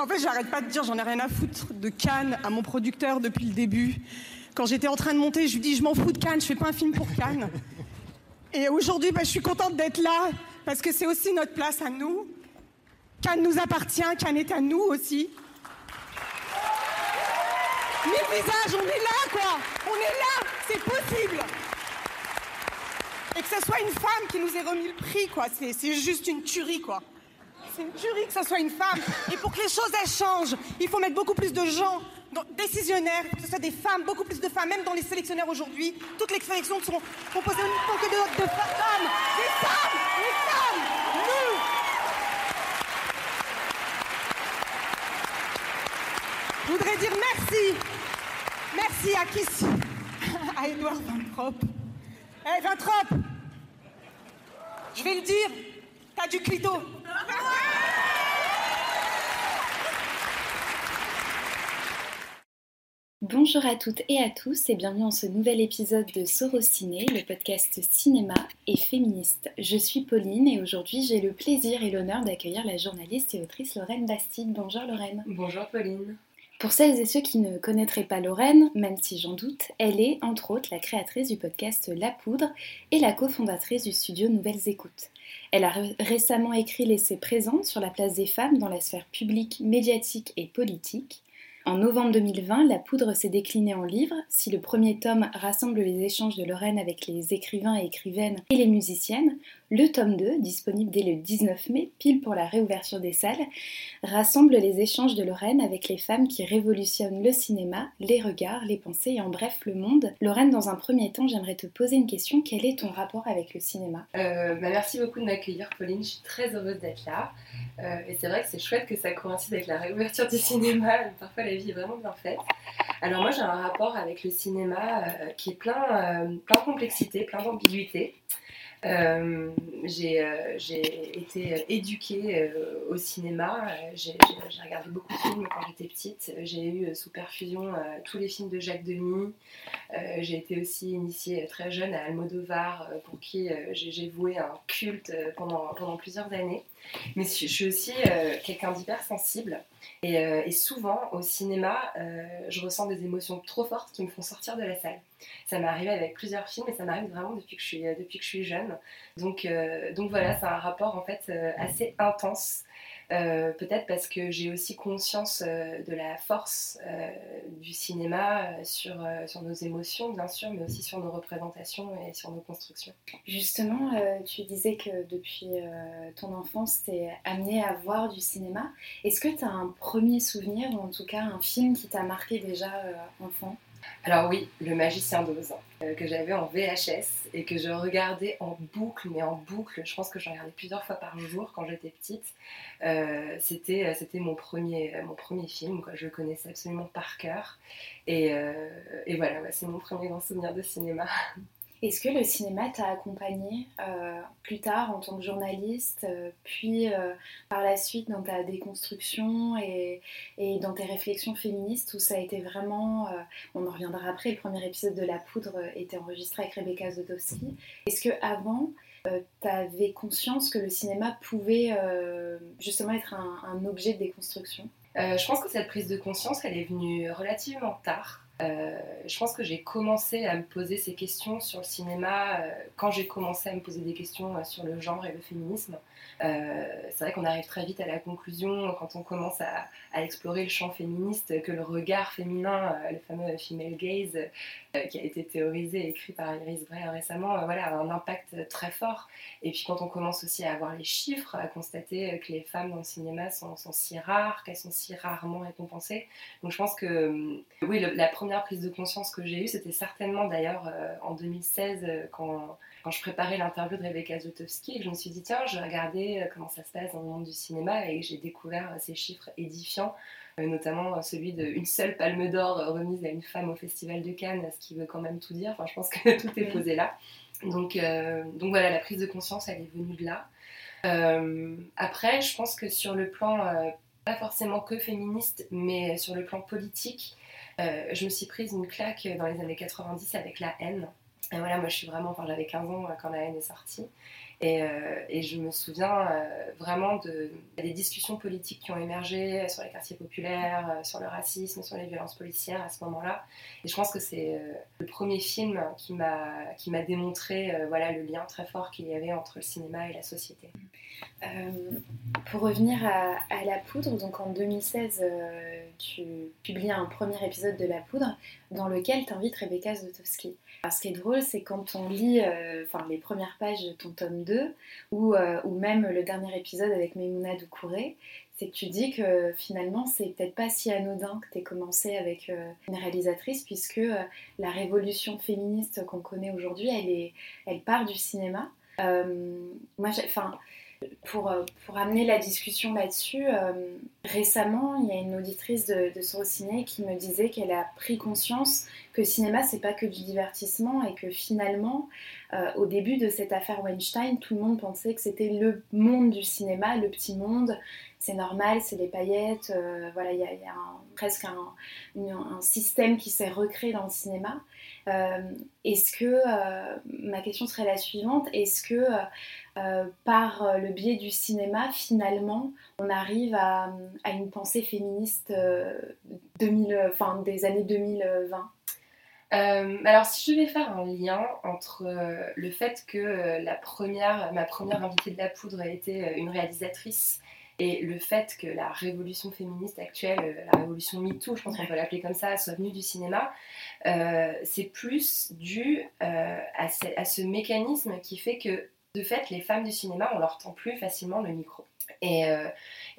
En fait, j'arrête pas de dire, j'en ai rien à foutre de Cannes à mon producteur depuis le début. Quand j'étais en train de monter, je lui dis, je m'en fous de Cannes, je fais pas un film pour Cannes. Et aujourd'hui, bah, je suis contente d'être là parce que c'est aussi notre place à nous. Cannes nous appartient, Cannes est à nous aussi. Mille visages, on est là, quoi. On est là, c'est possible. Et que ce soit une femme qui nous ait remis le prix, quoi. C'est juste une tuerie, quoi. C'est que ce soit une femme. Et pour que les choses, changent, il faut mettre beaucoup plus de gens décisionnaires, que ce soit des femmes, beaucoup plus de femmes, même dans les sélectionnaires aujourd'hui. Toutes les sélections sont composées uniquement que de, femmes. Des femmes, des femmes, nous. Je voudrais dire merci. Merci à qui À Edouard Vintrop. Hé, hey, Vintrop Je vais le dire, t'as du clito. Bonjour à toutes et à tous et bienvenue dans ce nouvel épisode de Sorociné, le podcast cinéma et féministe. Je suis Pauline et aujourd'hui j'ai le plaisir et l'honneur d'accueillir la journaliste et autrice Lorraine Bastide. Bonjour Lorraine. Bonjour Pauline. Pour celles et ceux qui ne connaîtraient pas Lorraine, même si j'en doute, elle est entre autres la créatrice du podcast La Poudre et la cofondatrice du studio Nouvelles Écoutes. Elle a récemment écrit l'essai Présente sur la place des femmes dans la sphère publique, médiatique et politique. En novembre 2020, La Poudre s'est déclinée en livre. Si le premier tome rassemble les échanges de Lorraine avec les écrivains et écrivaines et les musiciennes, le tome 2, disponible dès le 19 mai, pile pour la réouverture des salles, rassemble les échanges de Lorraine avec les femmes qui révolutionnent le cinéma, les regards, les pensées et en bref le monde. Lorraine, dans un premier temps, j'aimerais te poser une question. Quel est ton rapport avec le cinéma? Euh, bah Merci beaucoup de m'accueillir, Pauline. Je suis très heureuse d'être là. Euh, et c'est vrai que c'est chouette que ça coïncide avec la réouverture du cinéma. Parfois, la vie est vraiment bien faite. Alors moi, j'ai un rapport avec le cinéma euh, qui est plein, plein de complexité, plein d'ambiguïté. Euh, euh, j'ai été éduquée euh, au cinéma. J'ai regardé beaucoup de films quand j'étais petite. J'ai eu sous perfusion tous les films de Jacques Demy. j'ai été aussi initiée très jeune à Almodovar, pour qui j'ai voué un culte pendant, pendant plusieurs années. Mais je suis aussi quelqu'un d'hyper sensible. Euh, et, souvent, au cinéma, euh, je ressens des émotions trop fortes qui me font sortir de la salle. Ça m'est arrivé avec plusieurs films et ça m'arrive vraiment depuis que je suis, depuis que je suis jeune. Donc, euh, donc voilà, c'est un rapport en fait assez intense euh, peut-être parce que j'ai aussi conscience euh, de la force euh, du cinéma sur, sur nos émotions, bien sûr, mais aussi sur nos représentations et sur nos constructions. Justement, tu disais que depuis ton enfance, tu es amenée à voir du cinéma. Est-ce que tu as un premier souvenir, ou en tout cas un film qui t'a marqué déjà enfant? Alors oui, Le Magicien d'Oz, que j'avais en VHS et que je regardais en boucle, mais en boucle, je pense que j'en regardais plusieurs fois par jour quand j'étais petite. Euh, c'était, euh, c'était mon premier, film, je le connaissais absolument par cœur. Et voilà, c'est mon premier grand souvenir de cinéma. Est-ce que le cinéma t'a accompagné euh, plus tard en tant que journaliste, euh, puis euh, par la suite dans ta déconstruction et, dans tes réflexions féministes où ça a été vraiment, on en reviendra après, le premier épisode de La Poudre était enregistré avec Rebecca Zotowski. Est-ce que avant tu avais conscience que le cinéma pouvait justement être un, un, objet de déconstruction? Je pense que cette prise de conscience, elle est venue relativement tard. Euh, je pense que j'ai commencé à me poser ces questions sur le cinéma euh, quand j'ai commencé à me poser des questions euh, sur le genre et le féminisme. c'est vrai qu'on arrive très vite à la conclusion quand on commence à, explorer le champ féministe que le regard féminin, le fameux female gaze, qui a été théorisé et écrit par Iris Bray récemment, a un impact très fort. Et puis quand on commence aussi à avoir les chiffres, à constater que les femmes dans le cinéma sont si rares, qu'elles sont si rarement récompensées. Donc je pense que oui, la première prise de conscience que j'ai eue, c'était certainement d'ailleurs euh, en 2016 euh, quand, quand, je préparais l'interview de Rebecca Zotowski et que je me suis dit tiens, je vais regarder euh, comment ça se passe dans le monde du cinéma et j'ai découvert ces chiffres édifiants notamment celui d'une seule palme d'or remise à une femme au Festival de Cannes, ce qui veut quand même tout dire. Enfin, je pense que tout est posé là. Donc, donc voilà, la prise de conscience, elle est venue de là. après, je pense que sur le plan, pas forcément que féministe, mais sur le plan politique, je me suis prise une claque dans les années 90 avec la haine. Et voilà, moi je suis vraiment, enfin j'avais 15 ans quand la haine est sortie. Et, et, je me souviens vraiment de, des discussions politiques qui ont émergé sur les quartiers populaires, sur le racisme, sur les violences policières à ce moment-là. Et je pense que c'est le premier film qui m'a démontré voilà, le lien très fort qu'il y avait entre le cinéma et la société. Euh, pour revenir à, La Poudre, donc en 2016, euh, tu publies un premier épisode de La Poudre dans lequel tu invites Rebecca Zlotowski. Ce qui est drôle, c'est quand on lit euh, les premières pages de ton tome 2 ou, ou même le dernier épisode avec Memouna Doucouré, c'est que tu dis que finalement, c'est peut-être pas si anodin que tu aies commencé avec une réalisatrice, puisque la révolution féministe qu'on connaît aujourd'hui, elle, elle part du cinéma. moi, enfin pour, euh, pour amener la discussion là-dessus, euh, récemment, il y a une auditrice de, de Sorociné qui me disait qu'elle a pris conscience que le cinéma, c'est pas que du divertissement et que finalement, euh, au début de cette affaire Weinstein, tout le monde pensait que c'était le monde du cinéma, le petit monde. C'est normal, c'est les paillettes. voilà, il y a, presque un, un, système qui s'est recréé dans le cinéma. est-ce que, ma question serait la suivante, est-ce que euh, par euh, le biais du cinéma, finalement, on arrive à, une pensée féministe 2000, euh, des années 2020 alors si je vais faire un lien entre le fait que la première, ma première invitée de la poudre a été une réalisatrice et le fait que la révolution féministe actuelle, la révolution MeToo, je pense qu'on peut l'appeler comme ça, soit venue du cinéma, c'est plus dû à, ce, mécanisme qui fait que de fait, les femmes du cinéma, on leur tend plus facilement le micro. Et, euh,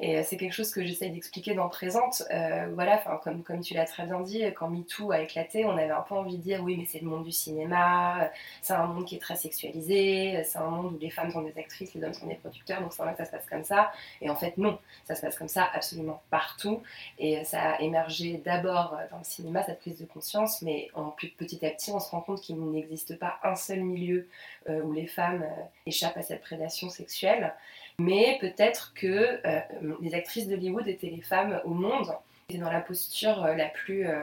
euh, c'est quelque chose que j'essaie d'expliquer dans Présente. Euh, voilà, comme, comme tu l'as très bien dit, quand MeToo a éclaté, on avait un peu envie de dire oui, mais c'est le monde du cinéma, c'est un monde qui est très sexualisé, c'est un monde où les femmes sont des actrices, les hommes sont des producteurs, donc c'est vrai que ça se passe comme ça. Et en fait, non, ça se passe comme ça absolument partout. Et ça a émergé d'abord dans le cinéma, cette prise de conscience, mais en plus petit à petit, on se rend compte qu'il n'existe pas un seul milieu où les femmes échappent à cette prédation sexuelle. Mais peut-être que euh, les actrices d'Hollywood étaient les femmes au monde, étaient dans la posture euh, la plus euh,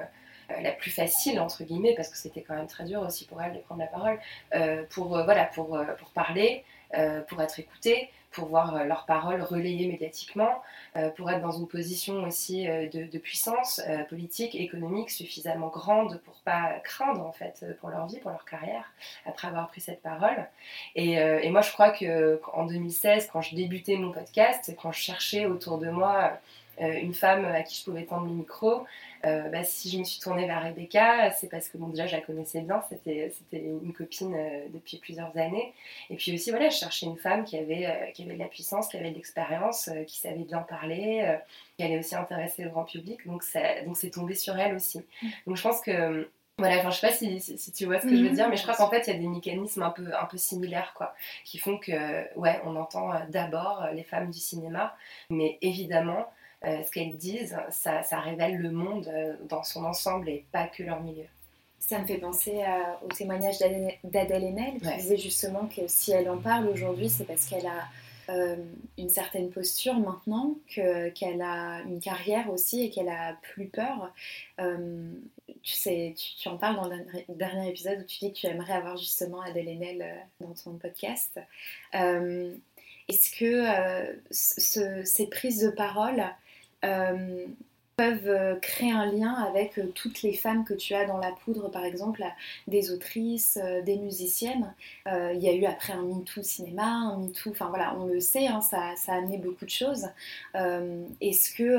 la plus facile entre guillemets parce que c'était quand même très dur aussi pour elles de prendre la parole pour voilà pour, pour parler pour être écoutées pour voir euh, leurs paroles relayées médiatiquement, euh, pour être dans une position aussi euh, de, puissance politique, économique suffisamment grande pour pas craindre en fait pour leur vie, pour leur carrière, après avoir pris cette parole. Et, moi je crois que en 2016, quand je débutais mon podcast, quand je cherchais autour de moi une femme à qui je pouvais tendre le micro, euh, bah, si je me suis tournée vers Rebecca, c'est parce que bon, déjà je la connaissais bien, c'était une copine euh, depuis plusieurs années. Et puis aussi, voilà, je cherchais une femme qui avait, euh, qui avait de la puissance, qui avait de l'expérience, qui savait bien parler, qui allait aussi intéresser le grand public. Donc c'est tombé sur elle aussi. Donc je pense que. Voilà, enfin, je sais pas si, si, tu vois ce que je veux mm-hmm. dire, mais je crois qu'en fait, il y a des mécanismes un peu, un peu similaires, quoi, qui font que, ouais, on entend d'abord les femmes du cinéma, mais évidemment, euh, ce qu'elles disent, ça, révèle le monde euh, dans son ensemble et pas que leur milieu. Ça me fait penser au témoignage d'Adèle Haenel qui disait justement que si elle en parle aujourd'hui, c'est parce qu'elle a euh, une certaine posture maintenant, qu'elle a une carrière aussi et qu'elle a plus peur. tu, sais, tu, en parles dans le dernier épisode où tu dis que tu aimerais avoir justement Adèle Haenel dans ton podcast. Est-ce que ces prises de parole euh, peuvent euh, créer un lien avec euh, toutes les femmes que tu as dans la poudre, par exemple, des autrices, des musiciennes. il y a eu après un MeToo cinéma, un MeToo, enfin voilà, on le sait, hein, ça, a amené beaucoup de choses. Est-ce que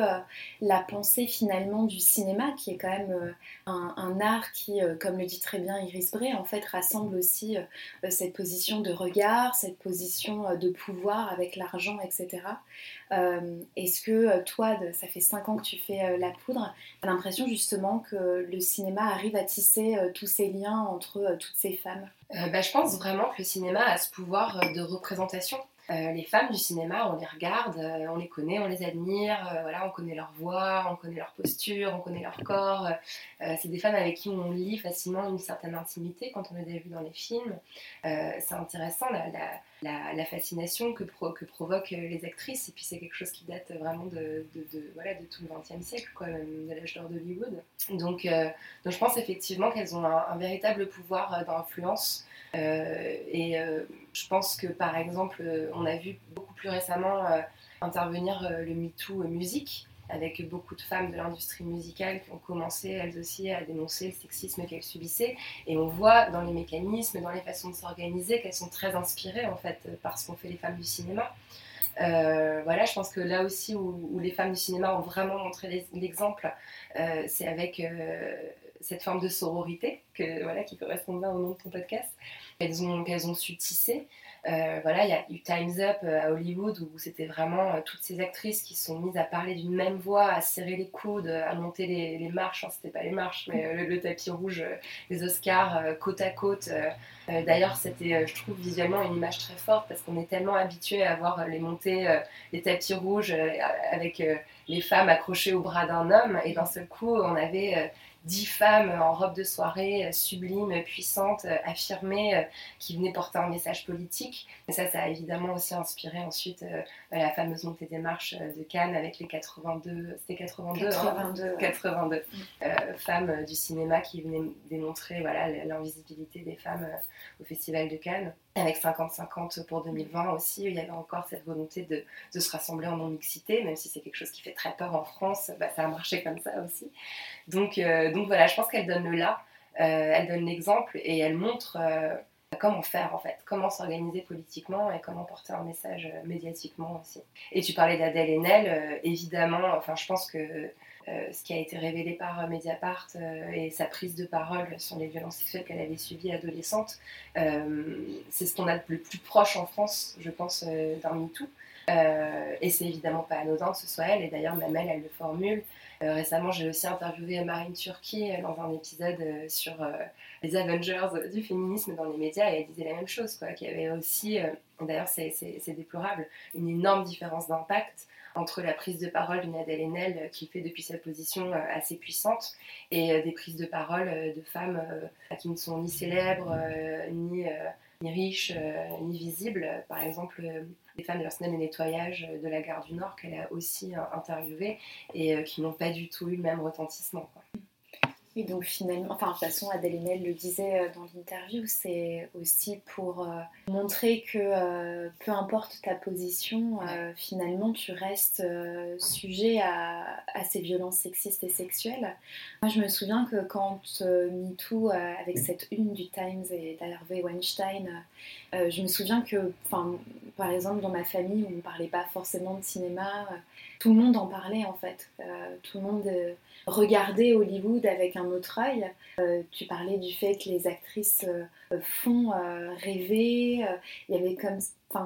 la pensée finalement du cinéma, qui est quand même un, art qui, comme le dit très bien Iris Bray, en fait rassemble aussi cette position de regard, cette position de pouvoir avec l'argent, etc. Euh, est-ce que euh, toi, ça fait 5 ans que tu fais euh, la poudre, as l'impression justement que le cinéma arrive à tisser tous ces liens entre toutes ces femmes bah, Je pense vraiment que le cinéma a ce pouvoir de représentation. euh, les femmes du cinéma, on les regarde, euh, on les connaît, on les admire, euh, voilà, on connaît leur voix, on connaît leur posture, on connaît leur corps. c'est des femmes avec qui on lit facilement une certaine intimité quand on les a vues dans les films. c'est intéressant fascination que, que, provoquent les actrices, et puis c'est quelque chose qui date vraiment de, voilà, de tout le XXe siècle, quoi, de l'âge d'or d'Hollywood. Donc, donc je pense effectivement qu'elles ont un, véritable pouvoir d'influence. et je pense que par exemple, euh, on a vu beaucoup plus récemment euh, intervenir euh, le MeToo musique, avec beaucoup de femmes de l'industrie musicale qui ont commencé elles aussi à dénoncer le sexisme qu'elles subissaient. Et on voit dans les mécanismes, dans les façons de s'organiser, qu'elles sont très inspirées en fait par ce qu'ont fait les femmes du cinéma. voilà, je pense que là aussi où, les femmes du cinéma ont vraiment montré l'exemple, c'est avec cette forme de sororité voilà, qui correspond bien au nom de ton podcast, qu'elles ont su tisser. Euh, voilà, il y a eu Time's Up euh, à Hollywood où c'était vraiment euh, toutes ces actrices qui sont mises à parler d'une même voix, à serrer les coudes, à monter les, marches, enfin, c'était pas les marches, mais le, tapis rouge, les Oscars côte à côte. D'ailleurs, c'était, je trouve, visuellement une image très forte parce qu'on est tellement habitué à voir les montées, les tapis rouges avec les femmes accrochées au bras d'un homme et d'un seul coup, on avait dix femmes en robe de soirée, euh, sublimes, puissantes, euh, affirmées, euh, qui venaient porter un message politique. Et ça, ça a évidemment aussi inspiré ensuite bah, la fameuse montée des marches de Cannes avec les 82, c'était 82, 82, 82 femmes du cinéma qui venaient démontrer voilà, l'invisibilité des femmes au Festival de Cannes avec 50-50 pour 2020 aussi, il y avait encore cette volonté de, de se rassembler en non-mixité, même si c'est quelque chose qui fait très peur en France, bah, ça a marché comme ça aussi. Donc, euh, donc voilà, je pense qu'elle donne le là, euh, elle donne l'exemple et elle montre euh, comment faire en fait, comment s'organiser politiquement et comment porter un message médiatiquement aussi. Et tu parlais d'Adèle Haenel, évidemment, enfin je pense que euh, ce qui a été révélé par Mediapart euh, et sa prise de parole sur les violences sexuelles qu'elle avait subies adolescente, euh, c'est ce qu'on a le plus proche en France, je pense, d'un MeToo. et c'est évidemment pas anodin que ce soit elle, et d'ailleurs même elle, elle le formule. Récemment, j'ai aussi interviewé Marine Turki dans un épisode sur les Avengers du féminisme dans les médias, et elle disait la même chose, quoi, qu'il y avait aussi, d'ailleurs c'est déplorable, une énorme différence d'impact entre la prise de parole d'une Adèle Haenel euh, qui fait depuis sa position euh, assez puissante et euh, des prises de parole de femmes qui ne sont ni célèbres, ni, riches, ni visibles. Par exemple, femmes de personnel de nettoyage de la gare du Nord qu'elle a aussi interviewées et qui n'ont pas du tout eu le même retentissement. Oui, donc finalement, enfin, de toute façon, Adèle Haenel le disait euh, dans l'interview, c'est aussi pour euh, montrer que euh, peu importe ta position, finalement, tu restes sujet à, à, ces violences sexistes et sexuelles. Moi, je me souviens que quand MeToo, avec cette une du Times et d'Harvey Weinstein, je me souviens que, par exemple, dans ma famille, on ne parlait pas forcément de cinéma, tout le monde en parlait en fait. tout le monde regarder Hollywood avec un œil. Euh, tu parlais du fait que les actrices euh, font euh, rêver. Il y avait comme,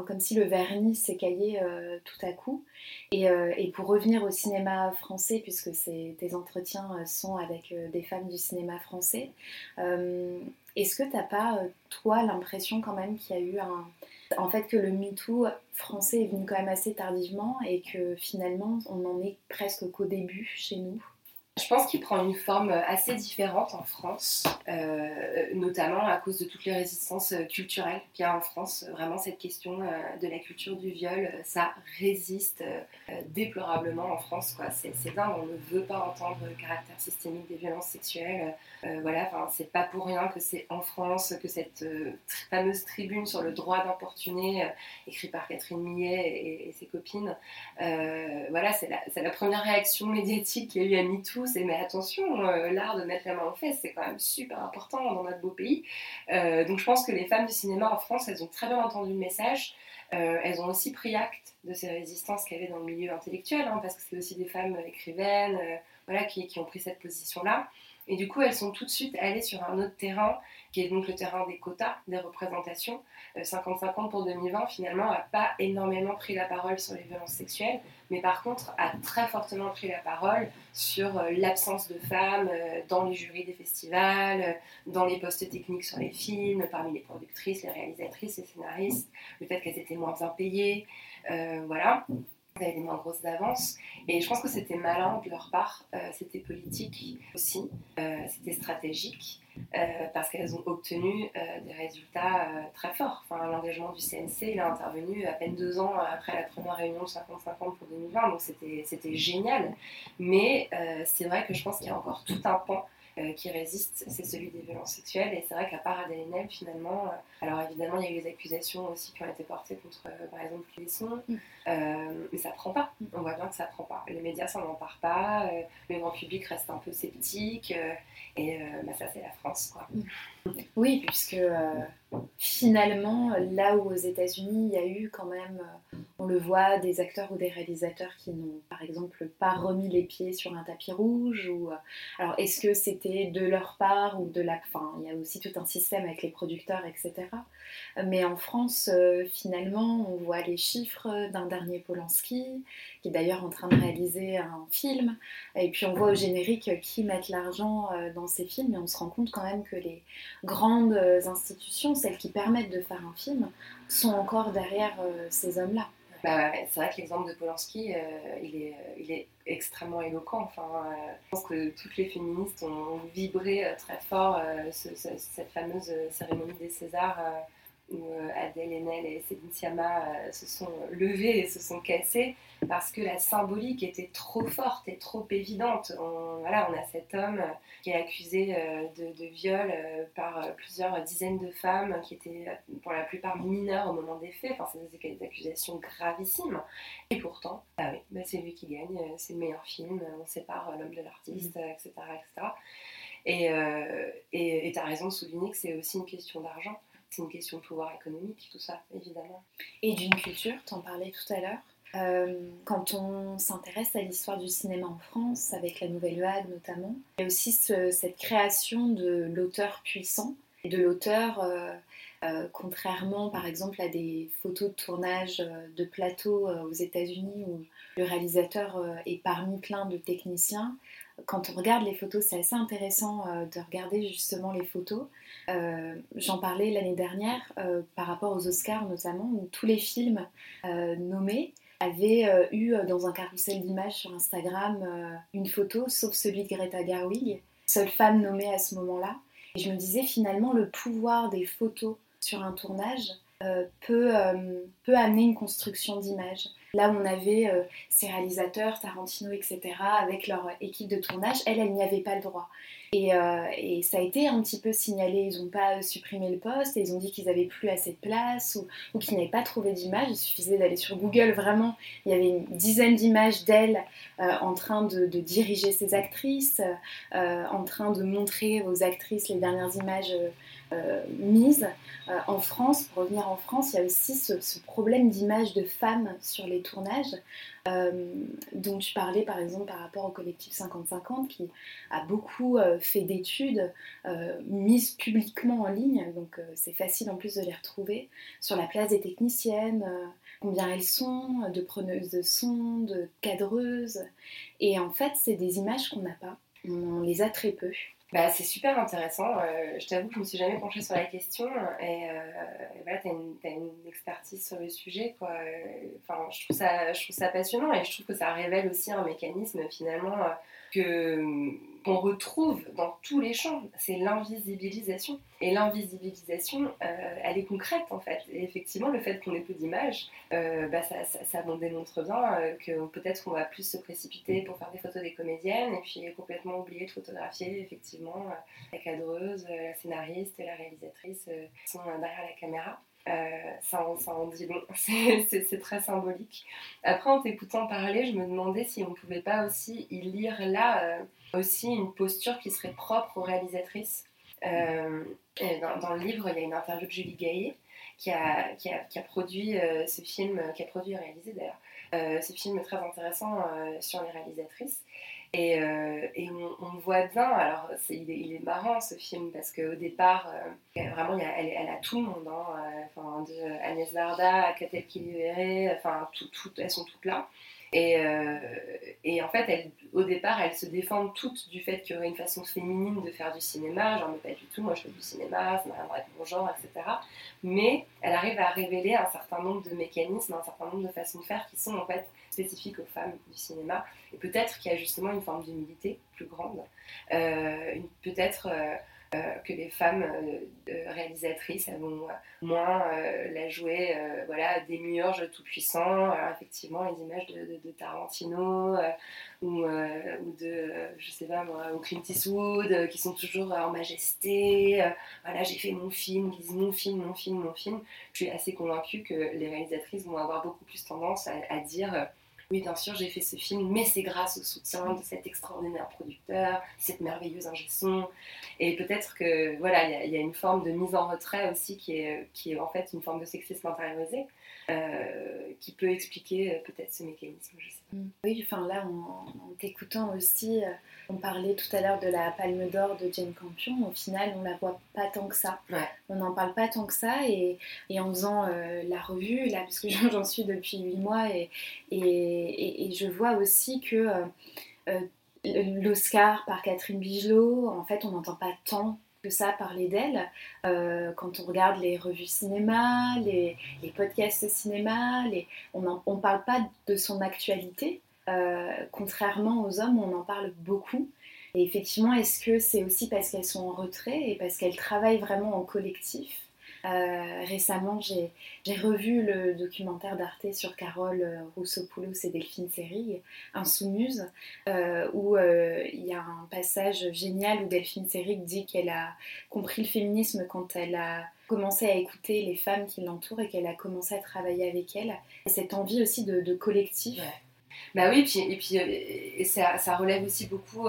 comme si le vernis s'écaillait tout à coup. Et, pour revenir au cinéma français, puisque tes entretiens sont avec des femmes du cinéma français, est-ce que tu n'as pas, toi, l'impression quand même qu'il y a eu un... En fait, que le MeToo français est venu quand même assez tardivement et que finalement, on n'en est presque qu'au début chez nous? Je pense qu'il prend une forme assez différente en France, euh, notamment à cause de toutes les résistances culturelles qu'il y a en France. Vraiment, cette question euh, de la culture du viol, ça résiste euh, déplorablement en France. C'est dingue, on ne veut pas entendre le caractère systémique des violences sexuelles. voilà, c'est pas pour rien que c'est en France que cette fameuse tribune sur le droit d'importuner, écrite par Catherine Millet et, ses copines, voilà, c'est la, la, première réaction médiatique qu'il y a eu à MeToo c'est mais attention, euh, l'art de mettre la main aux fesses, c'est quand même super important dans notre beau pays. Euh, donc je pense que les femmes du cinéma en France, elles ont très bien entendu le message. Euh, elles ont aussi pris acte de ces résistances qu'il y avait dans le milieu intellectuel, hein, parce que c'est aussi des femmes écrivaines voilà, qui, qui, ont pris cette position-là. Et du coup, elles sont tout de suite allées sur un autre terrain, qui est donc le terrain des quotas, des représentations. 50-50 pour 2020, finalement, n'a pas énormément pris la parole sur les violences sexuelles, mais par contre a très fortement pris la parole sur l'absence de femmes dans les jurys des festivals, dans les postes techniques sur les films, parmi les productrices, les réalisatrices, les scénaristes, le fait qu'elles étaient moins bien payées. voilà elles avaient des moins grosses avances. Et je pense que c'était malin de leur part, euh, c'était politique aussi, euh, c'était stratégique, euh, parce qu'elles ont obtenu des résultats très forts. Enfin, L'engagement du CNC, il a intervenu à peine deux ans après la première réunion de 50-50 pour 2020, donc c'était génial. Mais c'est vrai que je pense qu'il y a encore tout un pan qui résiste, c'est celui des violences sexuelles. Et c'est vrai qu'à part Adèle finalement, alors évidemment, il y a eu des accusations aussi qui ont été portées contre, par exemple, Clisson, mm. mais ça prend pas. On voit bien que ça prend pas. Les médias s'en emparent pas, le grand public reste un peu sceptique, et bah, ça, c'est la France, quoi. Mm. Oui, puisque finalement, là où aux États-Unis, il y a eu quand même, on le voit, des acteurs ou des réalisateurs qui n'ont, par exemple, pas remis les pieds sur un tapis rouge. Ou, alors, est-ce que c'était de leur part ou de la. Enfin, il y a aussi tout un système avec les producteurs, etc. Mais en France, euh, finalement, on voit les chiffres d'un dernier Polanski, qui est d'ailleurs en train de réaliser un film. Et puis, on voit au générique qui mettent l'argent euh, dans ces films. Et on se rend compte quand même que les grandes institutions, celles qui permettent de faire un film, sont encore derrière euh, ces hommes-là. Bah, c'est vrai que l'exemple de Polanski, euh, il, est, extrêmement éloquent. Enfin, je pense que toutes les féministes ont vibré très fort cette fameuse cérémonie des Césars où euh, Adèle Haenel et Céline Sciamma euh, se sont levées et se sont cassées parce que la symbolique était trop forte et trop évidente. On, voilà, on a cet homme qui est accusé euh, de, viol par plusieurs dizaines de femmes qui étaient pour la plupart mineures au moment des faits. Enfin, c'est des accusations gravissimes. Et pourtant, ah oui, bah, c'est lui qui gagne, c'est le meilleur film, on sépare l'homme de l'artiste, etc., mmh. etc. Et tu as raison de souligner que c'est aussi une question d'argent c'est une question de pouvoir économique, tout ça, évidemment. Et d'une culture, tu en parlais tout à l'heure. Euh, quand on s'intéresse à l'histoire du cinéma en France, avec la Nouvelle Vague notamment, il y a aussi cette création de l'auteur puissant et de l'auteur, euh, euh, contrairement par exemple à des photos de tournage de plateau aux États-Unis où le réalisateur est parmi plein de techniciens. Quand on regarde les photos, c'est assez intéressant de regarder justement les photos euh, j'en parlais l'année dernière euh, par rapport aux Oscars notamment, où tous les films euh, nommés avaient eu dans un carrousel d'images sur Instagram une photo, sauf celui de Greta Gerwig, seule femme nommée à ce moment-là. Et je me disais finalement le pouvoir des photos sur un tournage peut, peut amener une construction d'image. Là où on avait ces réalisateurs, Tarantino, etc., avec leur équipe de tournage, elle, elle n'y avait pas le droit. Euh, et, ça a été un petit peu signalé. Ils n'ont pas supprimé le poste et ils ont dit qu'ils n'avaient plus assez de place ou, qu'ils n'avaient pas trouvé d'image. Il suffisait d'aller sur Google, vraiment. Il y avait une dizaine d'images d'elle euh, en train de, diriger ses actrices, euh, en train de montrer aux actrices les dernières images mises. en France, pour revenir en France, il y a aussi ce, problème d'image de femmes sur les tournages. Euh, dont tu parlais par exemple par rapport au collectif 50-50 qui a beaucoup euh, fait d'études euh, mises publiquement en ligne, donc c'est facile en plus de les retrouver, sur la place des techniciennes, combien elles sont, de preneuses de son, de cadreuses. Et en fait, c'est des images qu'on n'a pas. On les a très peu. Bah, c'est super intéressant. Euh, je t'avoue que je ne me suis jamais penchée sur la question. Et, euh, voilà, tu as, une expertise sur le sujet. Quoi. Enfin, je, trouve ça, je trouve ça passionnant et je trouve que ça révèle aussi un mécanisme finalement euh, que qu'on retrouve dans tous les champs, c'est l'invisibilisation. Et l'invisibilisation, euh, elle est concrète en fait. Et effectivement, le fait qu'on ait peu d'images, euh, bah, ça, ça, démontre bien euh, que peut-être qu'on va plus se précipiter pour faire des photos des comédiennes et puis complètement oublier de photographier effectivement la cadreuse, la scénariste la réalisatrice qui sont derrière la caméra. Ça, en, ça, en, dit long, c'est très symbolique. Après, en t'écoutant parler, je me demandais si on pouvait pas aussi y lire là aussi une posture qui serait propre aux réalisatrices. Euh, dans, le livre, il y a une interview de Julie Gaillet qui a, produit euh, ce film, qui a produit et réalisé d'ailleurs, euh, ce film très intéressant sur les réalisatrices. Et, et on, voit bien, alors il, est, marrant ce film parce qu'au départ, vraiment, elle, a tout le monde, hein, enfin, de Agnès Varda Catel enfin, tout, tout, elles sont toutes là. Et, euh, et, en fait, au départ, elles se défendent toutes du fait qu'il y aurait une façon féminine de faire du cinéma. Genre, mais pas du tout, moi je fais du cinéma, ça n'a rien à voir avec genre, etc. Mais elle arrive à révéler un certain nombre de mécanismes, un certain nombre de façons de faire qui sont en fait spécifiques aux femmes du cinéma. Et peut-être qu'il y a justement une forme d'humilité plus grande. Euh, peut-être. Euh, que les femmes euh, réalisatrices elles vont moins euh, la jouer voilà, des murges tout puissants. Alors effectivement, les images de, Tarantino ou, de, je sais pas ou Clint Eastwood qui sont toujours en majesté. voilà, j'ai fait mon film, ils disent mon film, mon film, mon film. Je suis assez convaincue que les réalisatrices vont avoir beaucoup plus tendance à dire oui, bien sûr, j'ai fait ce film, mais c'est grâce au soutien de cet extraordinaire producteur, cette merveilleuse ingé son. Et peut-être que voilà, il y, a une forme de mise en retrait aussi qui est, qui est en fait une forme de sexisme intériorisé. Euh, qui peut expliquer euh, peut-être ce mécanisme. Mm. Oui, enfin là, en, t'écoutant aussi, euh, on parlait tout à l'heure de la Palme d'Or de Jane Campion. Au final, on la voit pas tant que ça. On n'en parle pas tant que ça. Et, et en faisant la revue, là, parce que j'en suis depuis huit mois, et, et, et, je vois aussi que l'Oscar par Catherine Bigelow, en fait, on n'entend pas tant que ça parler d'elle. Euh, quand on regarde les revues cinéma, les, podcasts cinéma, les, on ne parle pas de son actualité. Euh, contrairement aux hommes, on en parle beaucoup. Et effectivement, est-ce que c'est aussi parce qu'elles sont en retrait et parce qu'elles travaillent vraiment en collectif? Euh, récemment, j'ai revu le documentaire d'Arte sur Carole euh, Rousseau-Poulos et Delphine Seyrig, Insoumise, euh, où il y a un passage génial où Delphine Seyrig dit qu'elle a compris le féminisme quand elle a commencé à écouter les femmes qui l'entourent et qu'elle a commencé à travailler avec elles. Et cette envie aussi de, collectif. Bah oui, puis, et puis et ça, ça, relève aussi beaucoup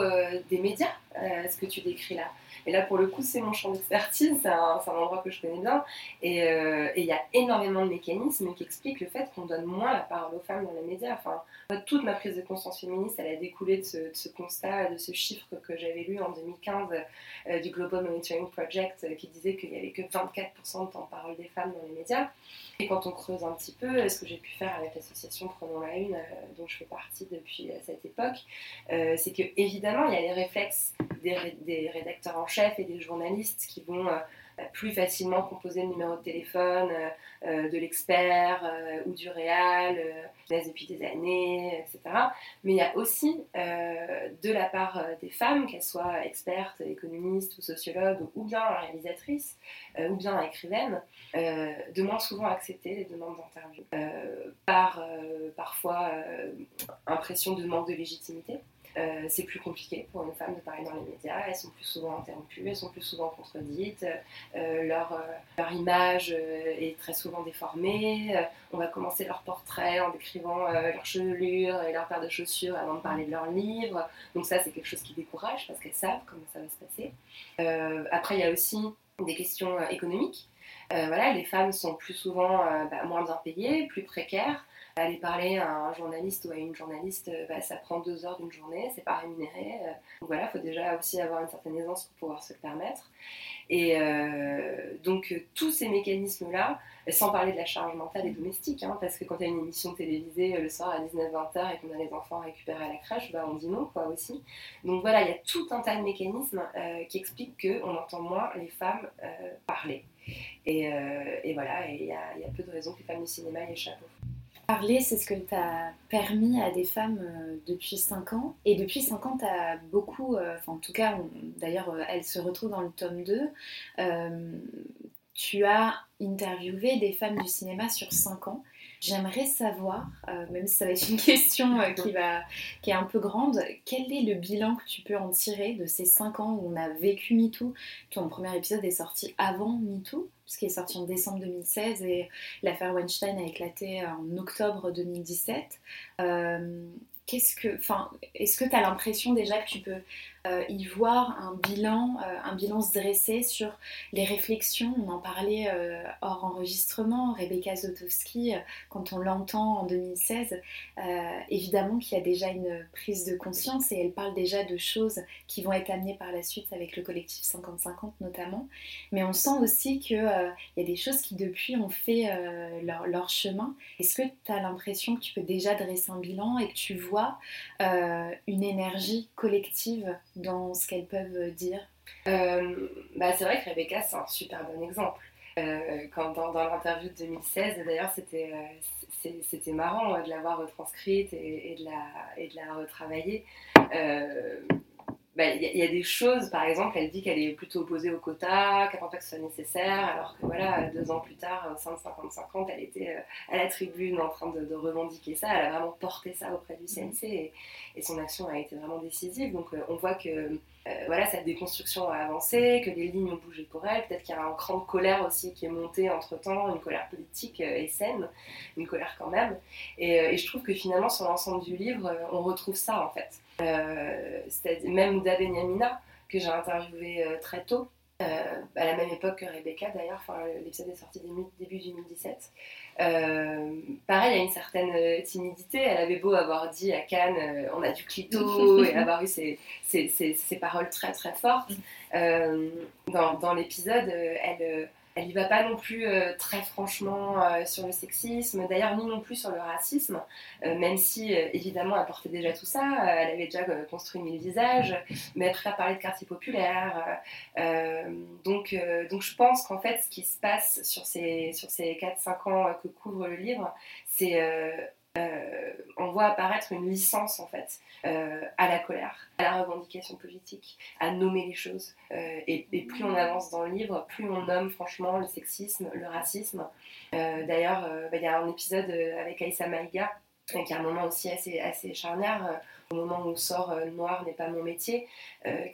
des médias, ce que tu décris là. Et là, pour le coup, c'est mon champ d'expertise, c'est un, endroit que je connais bien. Euh, et il y a énormément de mécanismes qui expliquent le fait qu'on donne moins la parole aux femmes dans les médias. Enfin, toute ma prise de conscience féministe, elle a découlé de ce, constat, de ce chiffre que j'avais lu en 2015 euh, du Global Monitoring Project euh, qui disait qu'il n'y avait que 24% de temps de parole des femmes dans les médias. Et quand on creuse un petit peu, ce que j'ai pu faire avec l'association Prenons la Une, dont je fais partie depuis cette époque, c'est que évidemment, il y a les réflexes des, rédacteurs en chef et des journalistes qui vont euh, plus facilement composer le numéro de téléphone euh, euh, de l'expert ou du réal, depuis des années, etc. Mais il y a aussi de la part des femmes, qu'elles soient expertes, économistes ou sociologues, ou bien réalisatrices, ou bien écrivaines, de moins souvent accepter les demandes d'interview par parfois impression de manque de légitimité. Euh, c'est plus compliqué pour une femme de parler dans les médias. Elles sont plus souvent interrompues, elles sont plus souvent contredites. Euh, leur, euh, leur, image est très souvent déformée. on va commencer leur portrait en décrivant leur chevelure et leur paire de chaussures avant de parler de leur livre. Donc ça, c'est quelque chose qui décourage parce qu'elles savent comment ça va se passer. après, il y a aussi des questions économiques. voilà, les femmes sont plus souvent bah, moins bien payées, plus précaires. Aller parler à un journaliste ou à une journaliste, euh, bah, ça prend deux heures d'une journée, c'est pas rémunéré. Euh. donc voilà, il faut déjà aussi avoir une certaine aisance pour pouvoir se le permettre. Et euh, donc tous ces mécanismes-là, sans parler de la charge mentale et domestique, hein, parce que quand il y a une émission télévisée le soir à 19-20h et qu'on a les enfants récupérés à la crèche, bah, on dit non, quoi, aussi. Donc voilà, il y a tout un tas de mécanismes qui expliquent qu'on entend moins les femmes parler. Et, voilà, il y, y, a peu de raisons que les femmes du cinéma y échappent. Parler, c'est ce que tu as permis à des femmes euh, depuis 5 ans. Et depuis 5 ans, tu as beaucoup, euh, en tout cas, d'ailleurs, euh, elle se retrouve dans le tome 2. tu as interviewé des femmes du cinéma sur 5 ans. J'aimerais savoir, même si ça va être une question qui, va, qui est un peu grande, quel est le bilan que tu peux en tirer de ces 5 ans où on a vécu MeToo? Ton premier épisode est sorti avant MeToo qui est sorti en décembre 2016 et l'affaire Weinstein a éclaté en octobre 2017. Euh, qu'est-ce que, enfin, est-ce que tu as l'impression déjà que tu peux y voir un bilan, un bilan se dresser sur les réflexions. On en parlait hors enregistrement, Rebecca Zotowski, quand on l'entend en 2016, évidemment qu'il y a déjà une prise de conscience et elle parle déjà de choses qui vont être amenées par la suite avec le collectif 50-50 notamment. Mais on sent aussi qu'il y a des choses qui depuis ont fait leur, leur, chemin. Est-ce que tu as l'impression que tu peux déjà dresser un bilan et que tu vois une énergie collective dans ce qu'elles peuvent dire euh, bah, C'est vrai que Rebecca, c'est un super bon exemple. Euh, quand dans, l'interview de 2016, d'ailleurs, c'était euh, c'était marrant de l'avoir retranscrite et, de la, et de la retravailler. Bah, il y, a des choses, par exemple, elle dit qu'elle est plutôt opposée au quota, qu'elle pense pas que ce soit nécessaire, alors que voilà, deux ans plus tard, au sein de 50-50, elle était à la tribune en train de, revendiquer ça, elle a vraiment porté ça auprès du CNC et, et son action a été vraiment décisive. Donc on voit que euh, voilà, cette déconstruction a avancé, que les lignes ont bougé pour elle. Peut-être qu'il y a un cran de colère aussi qui est monté entre temps, une colère politique euh, et saine, une colère quand même. Et, euh, je trouve que finalement, sur l'ensemble du livre, on retrouve ça en fait. C'est-à-dire même Ouda Benyamina, que j'ai interviewé très tôt, à la même époque que Rebecca d'ailleurs, enfin, l'épisode est sorti début, début 2017. Euh, pareil, il y a une certaine euh, timidité. Elle avait beau avoir dit à Cannes euh, on a du clito et avoir eu ces, ces, ces, paroles très très fortes. dans, dans l'épisode, elle elle y va pas non plus euh, très franchement euh, sur le sexisme, d'ailleurs ni non plus sur le racisme, euh, même si évidemment elle portait déjà tout ça, elle avait déjà construit mille visages, mais elle préfère parler de quartier populaire. donc, donc je pense qu'en fait ce qui se passe sur ces, sur ces 4-5 ans que couvre le livre, c'est on voit apparaître une licence en fait euh, à la colère, à la revendication politique, à nommer les choses. Euh, et, plus on avance dans le livre, plus on nomme franchement le sexisme, le racisme. D'ailleurs, bah, il y a un épisode avec Aïssa Maïga qui est un moment aussi assez, assez charnière, au moment où sort Noir n'est pas mon métier,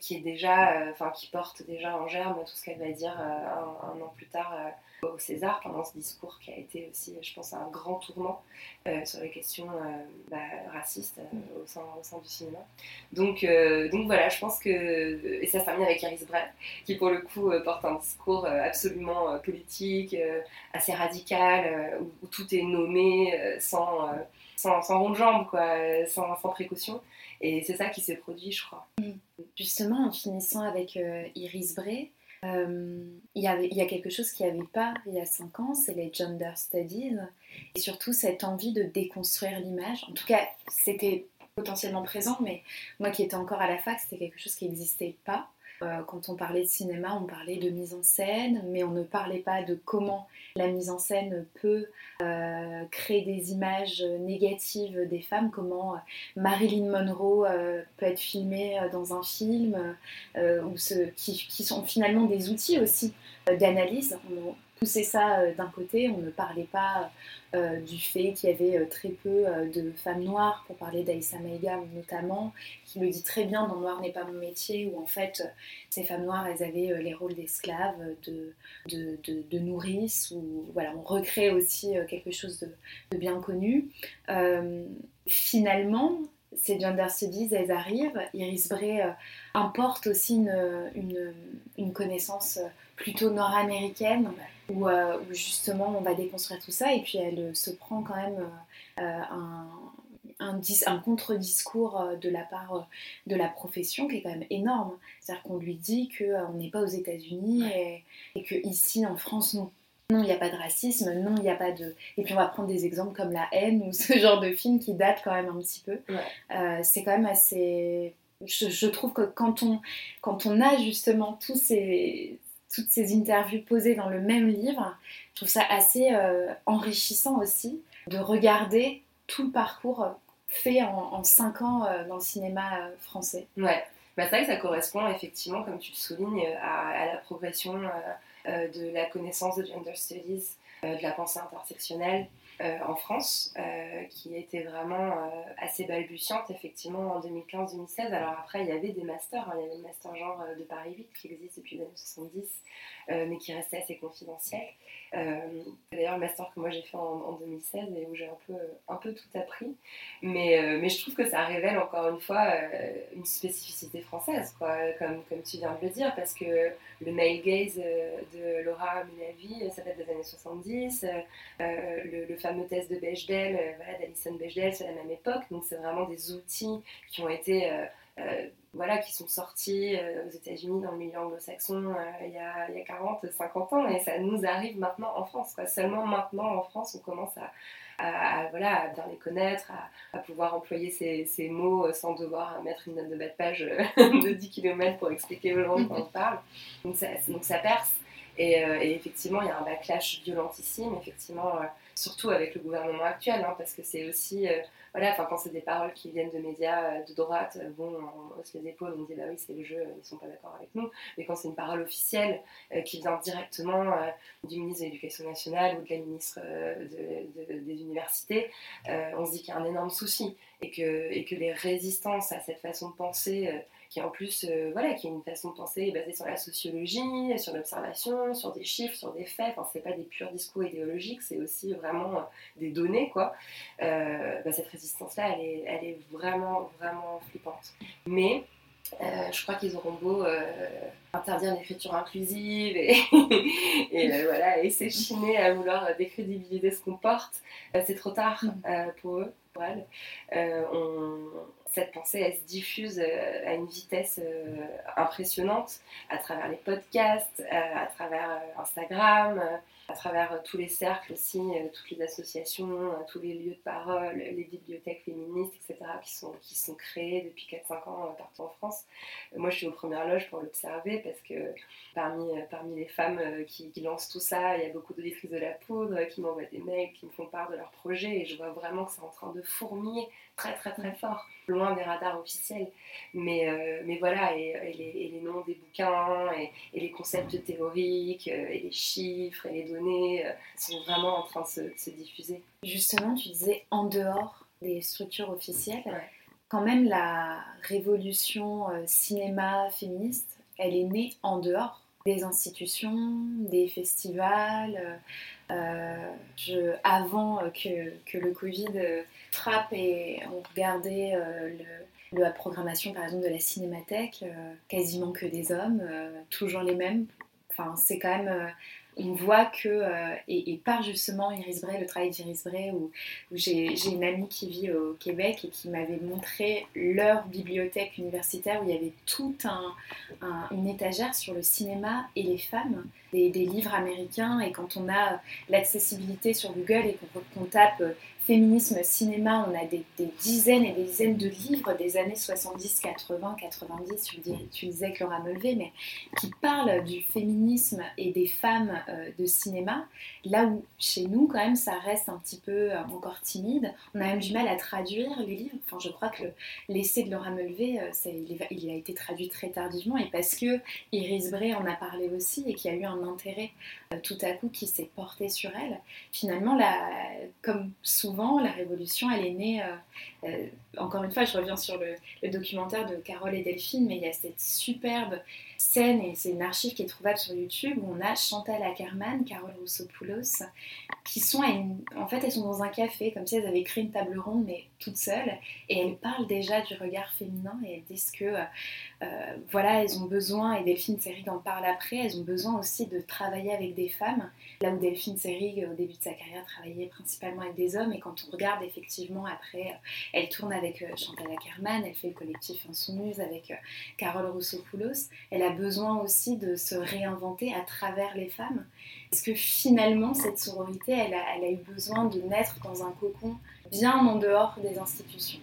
qui est déjà, enfin qui porte déjà en germe tout ce qu'elle va dire un, an plus tard au César pendant ce discours qui a été aussi, je pense, un grand tournant euh, sur les questions euh, bah, racistes euh, au, sein, au, sein, du cinéma. Donc, donc voilà, je pense que. Et ça se termine avec Iris Bray, qui pour le coup porte un discours absolument politique, assez radical, où, tout est nommé sans, sans, sans rond de jambe, quoi, sans, sans précaution. Et c'est ça qui s'est produit, je crois. Justement, en finissant avec Iris Bray, euh, il, y a quelque chose qu'il n'y avait pas il y a 5 ans, c'est les gender studies, et surtout cette envie de déconstruire l'image. En tout cas, c'était potentiellement présent, mais moi qui étais encore à la fac, c'était quelque chose qui n'existait pas. Euh, quand on parlait de cinéma, on parlait de mise en scène, mais on ne parlait pas de comment la mise en scène peut euh, créer des images négatives des femmes, comment euh, Marilyn Monroe peut être filmée dans un film, ou qui, sont finalement des outils aussi d'analyse pousser ça euh, d'un côté, on ne parlait pas euh, du fait qu'il y avait euh, très peu de femmes noires, pour parler d'Aïssa Maïga notamment, qui le dit très bien dans Noir n'est pas mon métier, où en fait ces femmes noires, elles avaient les rôles d'esclaves, de, nourrices, où voilà, on recrée aussi quelque chose de, bien connu. finalement, ces gender studies, elles arrivent. Iris Bray importe aussi une connaissance plutôt nord-américaine, euh, où, justement on va déconstruire tout ça, et puis elle euh, se prend quand même euh, un, un, un contre-discours de la part de la profession qui est quand même énorme. C'est-à-dire qu'on lui dit qu'on n'est pas aux États-Unis et, et qu'ici en France, non. Non, il n'y a pas de racisme, non, il n'y a pas de... Et puis on va prendre des exemples comme La haine ou ce genre de film qui date quand même un petit peu. c'est quand même assez... Je, je, trouve que quand on, quand on a justement tous ces, toutes ces interviews posées dans le même livre, je trouve ça assez euh, enrichissant aussi de regarder tout le parcours fait en, cinq ans euh, dans le cinéma euh, français. Ouais, bah, c'est vrai que ça correspond effectivement, comme tu le soulignes, à, la progression de la connaissance de gender studies de la pensée intersectionnelle en France, qui était vraiment assez balbutiante effectivement en 2015-2016. Alors après, il y avait des masters, hein. il y avait le master genre de Paris 8 qui existe depuis les années 70, mais qui restait assez confidentiel. D'ailleurs, le master que moi j'ai fait en, 2016 et où j'ai un peu, tout appris. Mais, je trouve que ça révèle encore une fois une spécificité française, comme, tu viens de le dire, parce que le male gaze de Laura Minavi, ça date des années 70. le, le, fameux test de Bechdel, voilà, d'Alison Bechdel, c'est la même époque. Donc c'est vraiment des outils qui ont été euh, voilà, qui sont sortis euh, aux États-Unis dans le milieu anglo-saxon euh, il, y a, il y a 40, 50 ans, et ça nous arrive maintenant en France. Quoi. Seulement maintenant en France, on commence à, voilà, bien les connaître, à, pouvoir employer ces, mots sans devoir mettre une note de bas de page de 10 km pour expliquer aux gens quand on parle. Donc ça, donc ça perce. Et, et, effectivement, il y a un backlash violentissime, effectivement, surtout avec le gouvernement actuel, hein, parce que c'est aussi voilà, enfin, quand c'est des paroles qui viennent de médias euh, de droite, euh, bon, on hausse les épaules, on dit bah oui, c'est le jeu, ils sont pas d'accord avec nous. Mais quand c'est une parole officielle euh, qui vient directement du ministre de l'Éducation nationale ou de la ministre des universités, on se dit qu'il y a un énorme souci et que, et que les résistances à cette façon de penser qui en plus, euh, voilà, qui est une façon de penser basée sur la sociologie, sur l'observation, sur des chiffres, sur des faits. Enfin, c'est pas des purs discours idéologiques, c'est aussi vraiment euh, des données, quoi. Euh, bah, cette résistance-là, elle est, elle est vraiment, vraiment flippante. Mais je crois qu'ils auront beau interdire l'écriture inclusive et, et voilà, et s'échiner à vouloir décrédibiliser ce qu'on porte. c'est trop tard mm. pour eux, pour elles. on, cette pensée, elle se diffuse euh, à une vitesse euh, impressionnante à travers les podcasts, euh, à travers Instagram, à travers tous les cercles aussi, toutes les associations, tous les lieux de parole, les bibliothèques féministes, etc., qui sont, qui sont créés depuis 4-5 ans partout en France. Moi, je suis aux premières loges pour l'observer parce que parmi, parmi les femmes qui, lancent tout ça, il y a beaucoup d'auditrices de la poudre qui m'envoient des mails, qui me font part de leurs projets et je vois vraiment que c'est en train de fourmiller très très très fort, loin des radars officiels. Mais, euh, mais voilà, et, les, noms des bouquins, et, les concepts théoriques, euh, et les chiffres, et les données euh, sont vraiment en train de se, diffuser. Justement, tu disais en dehors des structures officielles, quand même la révolution cinéma féministe, elle est née en dehors des institutions, des festivals. Je, avant que, le Covid frappe et on regardait euh, la programmation par exemple de la cinémathèque, euh, quasiment que des hommes, euh, toujours les mêmes. Enfin, c'est quand même on voit que, et, par justement Iris Bray, le travail d'Iris Bray, où, j'ai une amie qui vit au Québec et qui m'avait montré leur bibliothèque universitaire où il y avait toute une étagère sur le cinéma et les femmes, des, livres américains, et quand on a l'accessibilité sur Google et qu'on tape féminisme, cinéma, on a des, dizaines et des dizaines de livres des années 70, 80, 90, tu, dis, tu disais que Laura Mulvey, mais qui parlent du féminisme et des femmes euh, de cinéma, là où chez nous, quand même, ça reste un petit peu euh, encore timide. On a même du mal à traduire les livres. Enfin, je crois que l'essai de Laura Mulvey, euh, il, a été traduit très tardivement et parce que Iris Bray en a parlé aussi et qu'il y a eu un intérêt tout à coup qui s'est porté sur elle. Finalement, là, comme souvent, la révolution, elle est née. Euh, encore une fois, je reviens sur le, documentaire de Carole et Delphine, mais il y a cette superbe scène, et c'est une archive qui est trouvable sur YouTube, où on a Chantal Ackerman, Carole Rousseau-Poulos, qui sont, en fait, elles sont dans un café, comme si elles avaient créé une table ronde, mais toutes seules, et elles parlent déjà du regard féminin, et elles disent que, euh, voilà, elles ont besoin, et Delphine Seyrig en parle après, elles ont besoin aussi de travailler avec des femmes, là où Delphine Seyrig, au début de sa carrière, travaillait principalement avec des hommes, et quand on regarde effectivement après, elle tourne avec euh, Chantal Ackerman, elle fait le collectif Insoumise avec euh, Carole Rousseau-Poulos, elle a besoin aussi de se réinventer à travers les femmes. Est-ce que finalement, cette sororité, elle a, eu besoin de naître dans un cocon bien en dehors des institutions?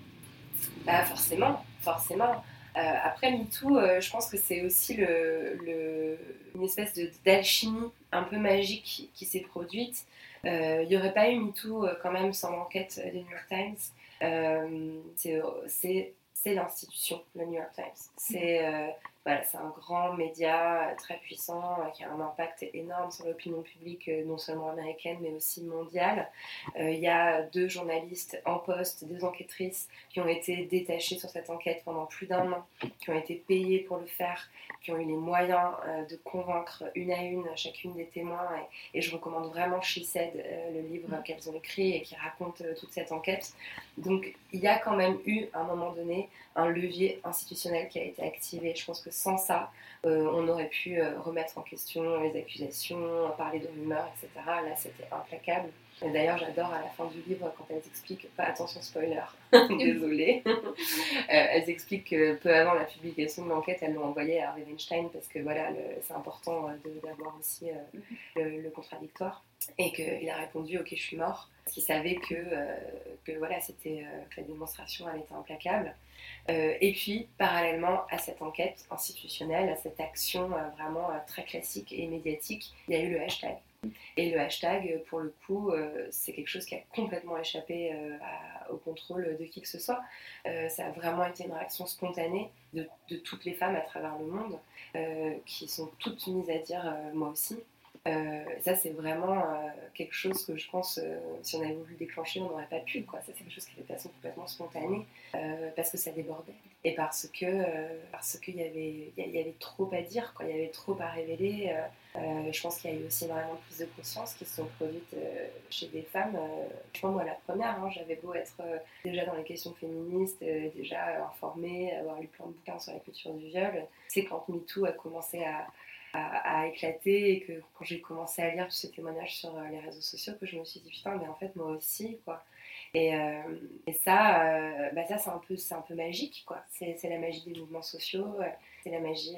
Bah Forcément, forcément. Euh, après MeToo, je pense que c'est aussi une espèce d'alchimie un peu magique qui s'est produite. Il n'y aurait pas eu MeToo quand même sans l'enquête des New York Times. C'est l'institution, le New York Times. C'est c'est un grand média très puissant qui a un impact énorme sur l'opinion publique, non seulement américaine mais aussi mondiale. Il y a deux journalistes en poste, deux enquêtrices qui ont été détachées sur cette enquête pendant plus d'un an, qui ont été payées pour le faire, qui ont eu les moyens de convaincre une à une chacune des témoins. Et, je recommande vraiment She Said, le livre qu'elles ont écrit et qui raconte toute cette enquête. Donc il y a quand même eu à un moment donné un levier institutionnel qui a été activé. Je pense que sans ça, euh, on aurait pu euh, remettre en question les accusations, parler de rumeurs, etc. Là, c'était implacable. D'ailleurs, j'adore à la fin du livre quand elles expliquent, pas attention spoiler, désolée, euh, elles expliquent que peu avant la publication de l'enquête, elles l'ont envoyé à Harvey Weinstein parce que voilà, c'est important d'avoir aussi le, le, contradictoire et qu'il a répondu ok je suis mort qu'il savait que, que voilà que la démonstration était implacable euh, et puis, parallèlement à cette enquête institutionnelle, à cette action euh, vraiment euh, très classique et médiatique, il y a eu le hashtag. Et le hashtag, pour le coup, c'est quelque chose qui a complètement échappé au contrôle de qui que ce soit. ça a vraiment été une réaction spontanée de toutes les femmes à travers le monde, qui sont toutes mises à dire moi aussi. Euh, ça, c'est vraiment euh, quelque chose que je pense, euh, si on avait voulu déclencher, on n'aurait pas pu. Ça, c'est quelque chose qui est de façon complètement spontanée, parce que ça débordait. Et parce que parce qu'il y avait, il y avait trop à dire, quoi. il y avait trop à révéler. je pense qu'il y a eu aussi énormément de prises de conscience qui se sont produites chez des femmes. je pense, moi, la première, hein, j'avais beau être déjà dans les questions féministes, déjà informée, avoir lu plein de bouquins sur la culture du viol. C'est quand MeToo a commencé à à, éclater et que quand j'ai commencé à lire tous ces témoignages sur euh, les réseaux sociaux que je me suis dit putain mais en fait moi aussi quoi. Et, euh, et ça euh, bah ça c'est un peu c'est un peu magique quoi. C'est la magie des mouvements sociaux c'est la magie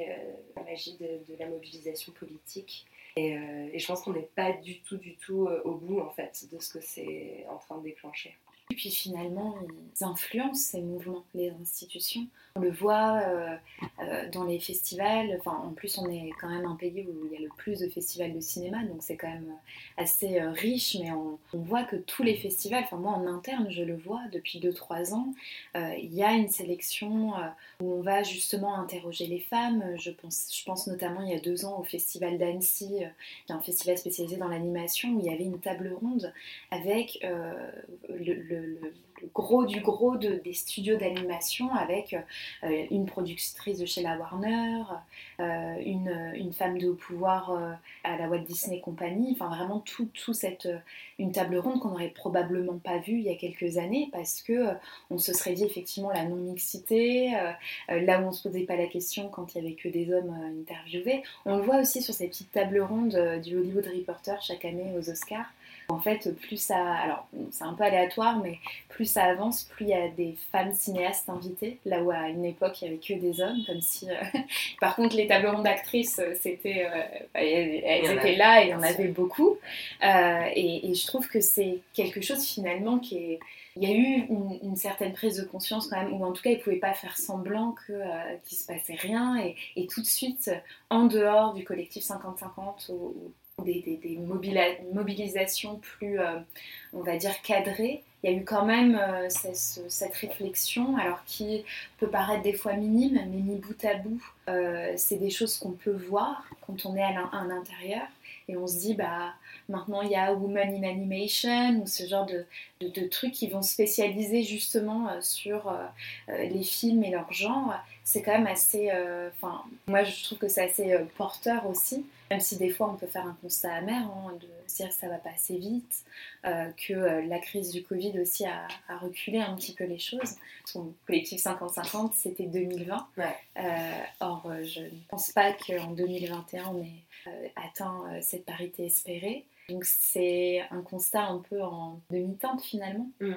la magie de, la mobilisation politique. Et, et je pense qu'on n'est pas du tout du tout au bout en fait de ce que c'est en train de déclencher. Et puis finalement, ils influencent ces mouvements, les institutions. On le voit euh, euh, dans les festivals. En plus, on est quand même un pays où il y a le plus de festivals de cinéma, donc c'est quand même assez euh, riche. Mais on, voit que tous les festivals, enfin moi en interne, je le vois depuis 2-3 ans, il y a une sélection où on va justement interroger les femmes. Je pense, notamment il y a deux ans au festival d'Annecy, qui est un festival spécialisé dans l'animation, où il y avait une table ronde avec le, gros du gros des studios d'animation avec euh, une productrice de chez la Warner, euh, une, femme de pouvoir euh, à la Walt Disney Company, enfin vraiment tout, tout cette, une table ronde qu'on n'aurait probablement pas vue il y a quelques années parce que on se serait dit effectivement la non-mixité, là où on se posait pas la question quand il y avait que des hommes interviewés. On le voit aussi sur ces petites tables rondes du Hollywood Reporter chaque année aux Oscars en fait, plus ça. Alors, c'est un peu aléatoire, mais plus ça avance, plus il y a des femmes cinéastes invitées. Là où à une époque, il n'y avait que des hommes, comme si. Euh, par contre, les rondes d'actrices, euh, c'était. Euh, bah, elles, étaient là et il y en avait beaucoup. et, je trouve que c'est quelque chose finalement qui est. Il y a eu une, certaine prise de conscience quand même, ou en tout cas, ils ne pouvaient pas faire semblant qu'il ne se passait rien. Et, et, tout de suite, en dehors du collectif 50-50, ou des, mobilisations plus, euh, on va dire, cadrées, il y a eu quand même euh, cette, réflexion, alors qui peut paraître des fois minime, mais mis bout à bout, euh, c'est des choses qu'on peut voir quand on est à l'intérieur et on se dit, bah, maintenant il y a Women in Animation ou ce genre de, de, trucs qui vont spécialiser justement sur les films et leur genre. C'est quand même assez. Enfin, moi je trouve que c'est assez porteur aussi. Même si des fois on peut faire un constat amer, hein, de se dire que ça va pas assez vite, euh, que euh, la crise du Covid aussi a, reculé un petit peu les choses. Son collectif 50-50, c'était 2020. Euh, or, je ne pense pas qu'en 2021 on ait atteint cette parité espérée. Donc c'est un constat un peu en demi-teinte finalement. Mm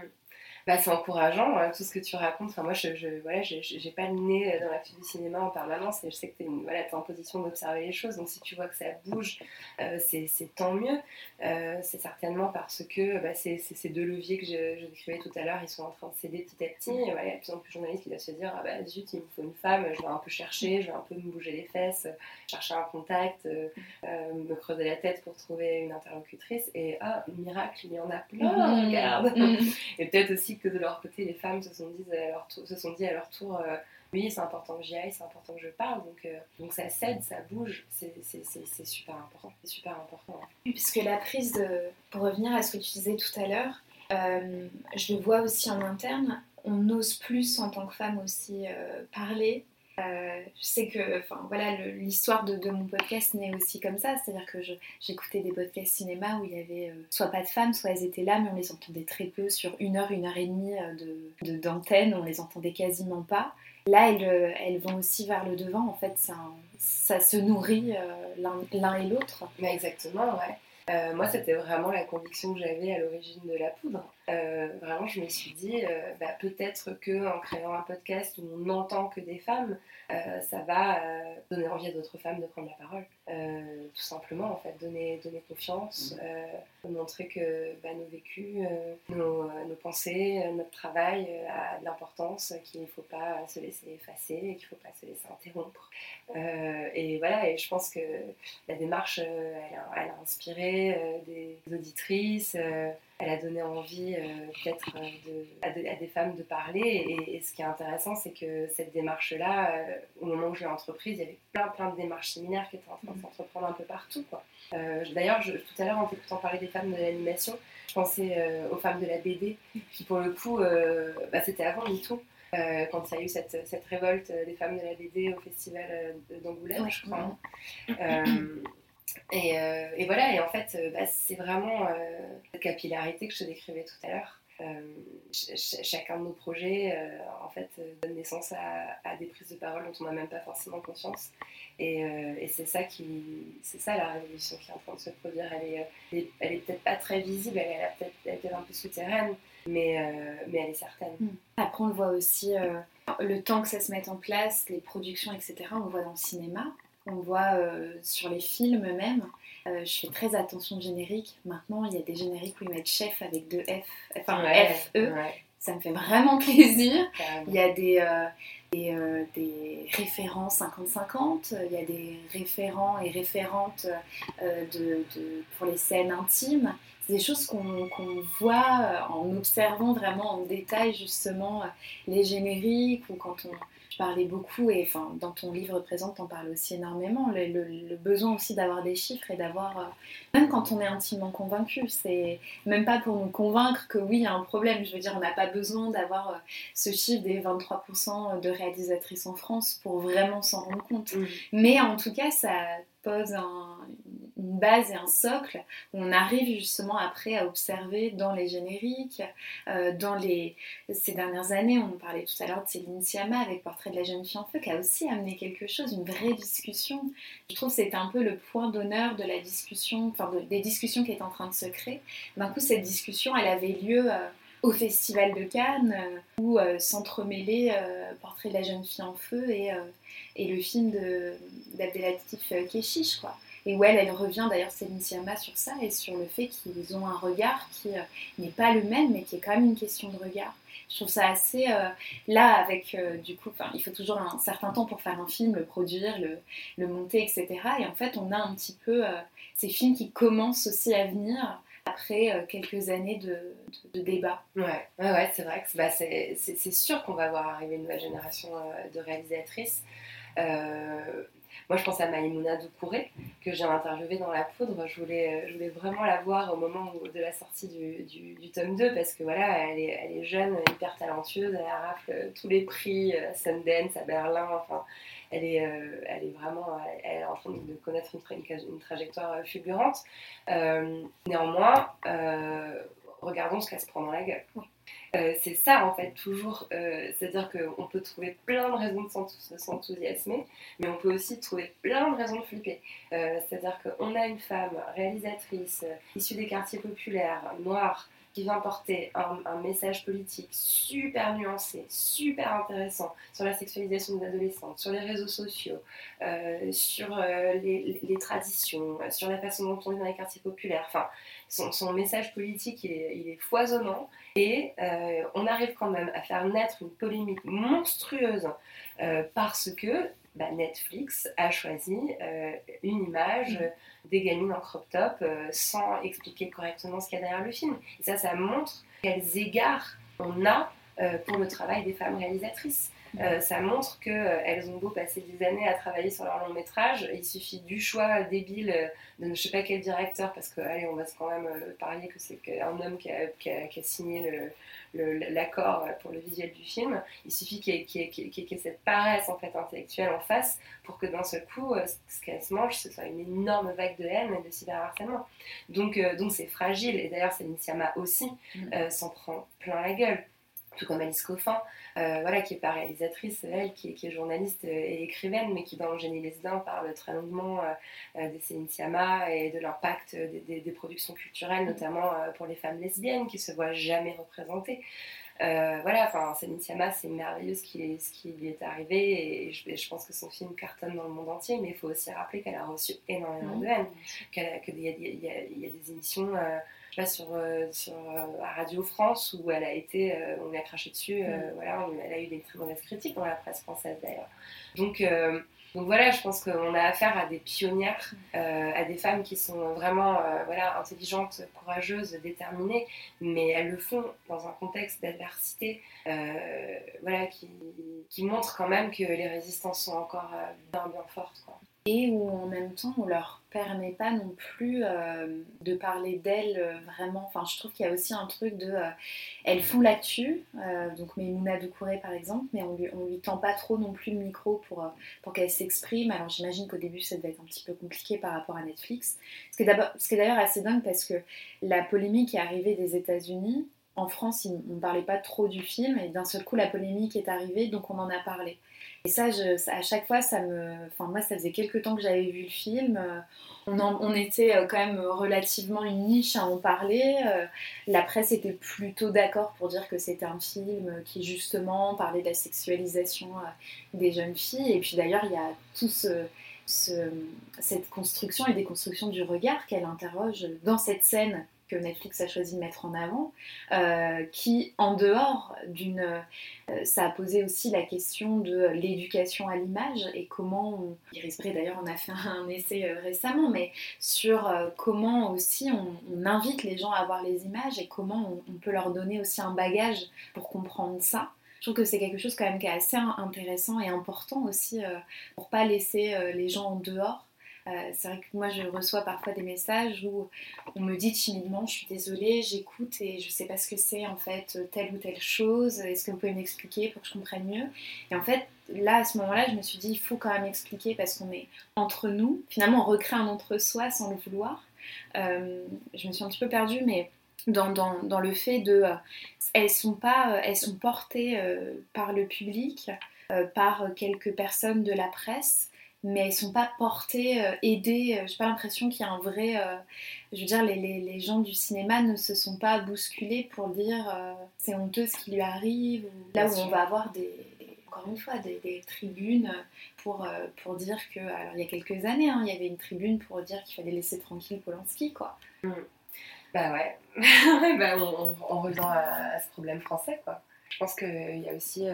bah, c'est encourageant, hein, tout ce que tu racontes. Enfin, moi, je, je voilà, j'ai pas le nez dans la file du cinéma en permanence et je sais que tu es, voilà, es, en position d'observer les choses. Donc, si tu vois que ça bouge, euh, c'est tant mieux. Euh, c'est certainement parce que bah, ces deux leviers que je, je décrivais tout à l'heure, ils sont en train de céder petit à petit. Et, voilà, il y a de plus en plus de journalistes qui doivent se dire ah, bah, zut, il me faut une femme, je vais un peu chercher, je vais un peu me bouger les fesses, chercher un contact, euh, me creuser la tête pour trouver une interlocutrice. Et ah, miracle, il y en a plein, regarde. Et peut-être aussi que de leur côté, les femmes se sont dit à leur tour, tour oui, c'est important que j'y aille, c'est important que je parle. Donc, donc ça cède, ça bouge, c'est super important. C'est super important. Puisque la prise. Pour revenir à ce que tu disais tout à l'heure, je le vois aussi en interne, on ose plus en tant que femme aussi parler euh, je sais que, enfin voilà, l'histoire de, mon podcast naît aussi comme ça, c'est-à-dire que j'écoutais des podcasts cinéma où il y avait euh, soit pas de femmes, soit elles étaient là, mais on les entendait très peu sur une heure, une heure et demie euh, d'antenne, de, on les entendait quasiment pas. Là, elles, elles, vont aussi vers le devant, en fait, ça se nourrit l'un et l'autre. Exactement, ouais. moi, c'était vraiment la conviction que j'avais à l'origine de la poudre. Vraiment, je me suis dit, bah, peut-être que en créant un podcast où on n'entend que des femmes, euh, ça va euh, donner envie à d'autres femmes de prendre la parole. Euh, tout simplement, en fait, donner, donner confiance, mm. montrer que bah, nos vécus, nos, nos, pensées, notre travail a de l'importance, qu'il ne faut pas se laisser effacer, qu'il ne faut pas se laisser interrompre. et voilà, et je pense que la démarche, elle a, elle, a, inspiré des auditrices elle a donné envie euh, peut-être euh, à, des femmes de parler. Et, ce qui est intéressant, c'est que cette démarche-là, euh, au moment où je l'ai entreprise, il y avait plein plein de démarches similaires qui étaient en train de s'entreprendre un peu partout. D'ailleurs, tout à l'heure, en t'écoutant parler des femmes de l'animation, je pensais aux femmes de la BD, qui pour le coup, bah, c'était avant MeToo. quand il y a eu cette, cette, révolte des femmes de la BD au festival d'Angoulême, je crois. Euh, et, voilà, et en fait, euh, bah, c'est vraiment euh, cette capillarité que je te décrivais tout à l'heure. chacun de nos projets, en fait, donne naissance à, des prises de parole dont on n'a même pas forcément conscience. Et, c'est ça qui, c'est ça la révolution qui est en train de se produire. Elle est, elle est, peut-être pas très visible, elle est peut-être un peu souterraine, mais, mais elle est certaine. Hmm. Après, on le voit aussi, le temps que ça se mette en place, les productions, etc. On le voit dans le cinéma. On voit euh, sur les films même. Euh, je fais très attention au générique. Maintenant, il y a des génériques où ils mettent chef avec deux F, enfin F, E. Ça me fait vraiment plaisir. Il y a des, euh, des, des, référents 50-50, il y a des référents et référentes de, de, pour les scènes intimes. C'est des choses qu'on voit en observant vraiment en détail justement les génériques ou quand on, je parlais beaucoup, et enfin, dans ton livre présent, en parles aussi énormément, le, besoin aussi d'avoir des chiffres et d'avoir, euh, même quand on est intimement convaincu, c'est même pas pour nous convaincre que oui, il y a un problème. Je veux dire, on n'a pas besoin d'avoir euh, ce chiffre des 23% de réalisatrices en France pour vraiment s'en rendre compte. Mmh. Mais en tout cas, ça pose une base et un socle où on arrive justement après à observer dans les génériques, euh, dans les... Ces dernières années, on parlait tout à l'heure de Céline Sciamma avec Portrait de la jeune fille en feu qui a aussi amené quelque chose, une vraie discussion. Je trouve que c'était un peu le point d'honneur de la discussion, enfin des discussions qui étaient en train de se créer. D'un coup, cette discussion, elle avait lieu... Euh, au Festival de Cannes, euh, où s'entremêlait Portrait de la jeune fille en feu et et le film d'Abdelatif Keshish, quoi. Et où elle, revient d'ailleurs Céline Sciamma sur ça et sur le fait qu'ils ont un regard qui euh, n'est pas le même, mais qui est quand même une question de regard. Je trouve ça assez. Euh, là, avec euh, du coup, il faut toujours un certain temps pour faire un film, le produire, le, le monter, etc. Et en fait, on a un petit peu ces films qui commencent aussi à venir après quelques années de, de, débat. Ouais, ouais, ouais c'est vrai que bah, c'est sûr qu'on va voir arriver une nouvelle génération de réalisatrices. Moi, je pense à Maïmouna Doucouré, que j'ai interviewée dans La Poudre. Je voulais, voulais vraiment la voir au moment de la sortie du, tome 2, parce que voilà, elle est, elle est, jeune, hyper talentueuse, elle rafle tous les prix, à Sundance, à Berlin, enfin, elle est, euh, vraiment elle est en train de connaître une, trajectoire fulgurante. Euh, néanmoins, regardons ce qu'elle se prend dans la gueule. Euh, c'est ça en fait, toujours. Euh, c'est-à-dire qu'on peut trouver plein de raisons de s'enthousiasmer, mais on peut aussi trouver plein de raisons de flipper. Euh, c'est-à-dire qu'on a une femme réalisatrice issue des quartiers populaires, noire, qui vient porter un, message politique super nuancé, super intéressant sur la sexualisation des adolescentes, sur les réseaux sociaux, sur les, les, traditions, sur la façon dont on vit dans les quartiers populaires. Enfin, son, message politique, il est, foisonnant. Et euh, on arrive quand même à faire naître une polémique monstrueuse euh, parce que bah, Netflix a choisi euh, une image des gamines en crop top sans expliquer correctement ce qu'il y a derrière le film. Et ça, ça montre quels égards on a pour le travail des femmes réalisatrices. Euh, ça montre qu'elles ont beau passer des années à travailler sur leur long métrage, il suffit du choix débile de je sais pas quel directeur, parce que allez, on va quand même parler que c'est un homme qui a, qui a, signé l'accord pour le visuel du film. Il suffit qu'il y, ait cette paresse en fait intellectuelle en face pour que d'un seul coup, ce qu'elle se mange, ce soit une énorme vague de haine et de cyberharcèlement. Donc, donc c'est fragile. Et d'ailleurs, c'est Siama aussi mm. s'en prend plein la gueule tout comme Alice Coffin, euh, voilà, qui n'est pas réalisatrice, elle, qui est, journaliste et écrivaine, mais qui dans Le Génie Lesdin parle très longuement euh, euh, des Céline Sciamma et de l'impact des, des, productions culturelles, notamment pour les femmes lesbiennes qui se voient jamais représentées. voilà, enfin, Céline Sciamma, c'est merveilleux ce qui, ce qui lui est arrivé et je, pense que son film cartonne dans le monde entier, mais il faut aussi rappeler qu'elle a reçu énormément de haine, qu'il y, y, a des émissions sur, euh, sur euh, Radio France où elle a été, euh, on lui a craché dessus, mm. voilà, elle a eu des très mauvaises critiques dans la presse française d'ailleurs. Donc, donc voilà, je pense qu'on a affaire à des pionnières, mm. à des femmes qui sont vraiment voilà, intelligentes, courageuses, déterminées, mais elles le font dans un contexte d'adversité voilà, qui, qui, montre quand même que les résistances sont encore bien, bien fortes. Quoi et où en même temps on leur permet pas non plus euh, de parler d'elles euh, vraiment. Enfin, je trouve qu'il y a aussi un truc de. Euh, elles font l'actu, donc Memouna Doucouré par exemple, mais on lui, lui tend pas trop non plus le micro pour, pour qu'elle s'exprime. Alors j'imagine qu'au début ça devait être un petit peu compliqué par rapport à Netflix. Ce qui est d'ailleurs assez dingue parce que la polémique est arrivée des États-Unis. En France, on ne parlait pas trop du film et d'un seul coup la polémique est arrivée, donc on en a parlé. Et ça, à chaque fois, ça me. Enfin, moi, ça faisait quelques temps que j'avais vu le film. Euh, on, on, était euh, quand même relativement une niche à en parler. Euh, la presse était plutôt d'accord pour dire que c'était un film qui, justement, parlait de la sexualisation des jeunes filles. Et puis d'ailleurs, il y a tout ce, cette construction et déconstruction du regard qu'elle interroge dans cette scène Netflix a choisi de mettre en avant, euh, qui, en dehors d'une... Euh, ça a posé aussi la question de l'éducation à l'image et comment... On, Iris Bray, d'ailleurs, on a fait un essai euh, récemment, mais sur comment aussi on, invite les gens à voir les images et comment on, peut leur donner aussi un bagage pour comprendre ça. Je trouve que c'est quelque chose quand même qui est assez intéressant et important aussi pour pas laisser les gens en dehors euh, c'est vrai que moi je reçois parfois des messages où on me dit timidement je suis désolée, j'écoute et je sais pas ce que c'est en fait telle ou telle chose, est-ce que vous pouvez m'expliquer pour que je comprenne mieux? Et en fait là à ce moment-là je me suis dit il faut quand même expliquer parce qu'on est entre nous, finalement on recrée un entre-soi sans le vouloir. Euh, je me suis un petit peu perdue mais dans, le fait de elles sont pas elles sont portées euh, par le public par quelques personnes de la presse mais elles sont pas portées, euh, aidées. Euh, j'ai pas l'impression qu'il y a un vrai. Euh, je veux dire, les, les, les, gens du cinéma ne se sont pas bousculés pour dire c'est honteux ce qui lui arrive. là où on va avoir des, encore une fois, des, des tribunes pour, pour dire que. Alors, il y a quelques années, hein, il y avait une tribune pour dire qu'il fallait laisser tranquille Polanski, quoi. Mm. Bah ouais. bah, on, on, revient à, ce problème français, quoi. Je pense qu'il y a aussi.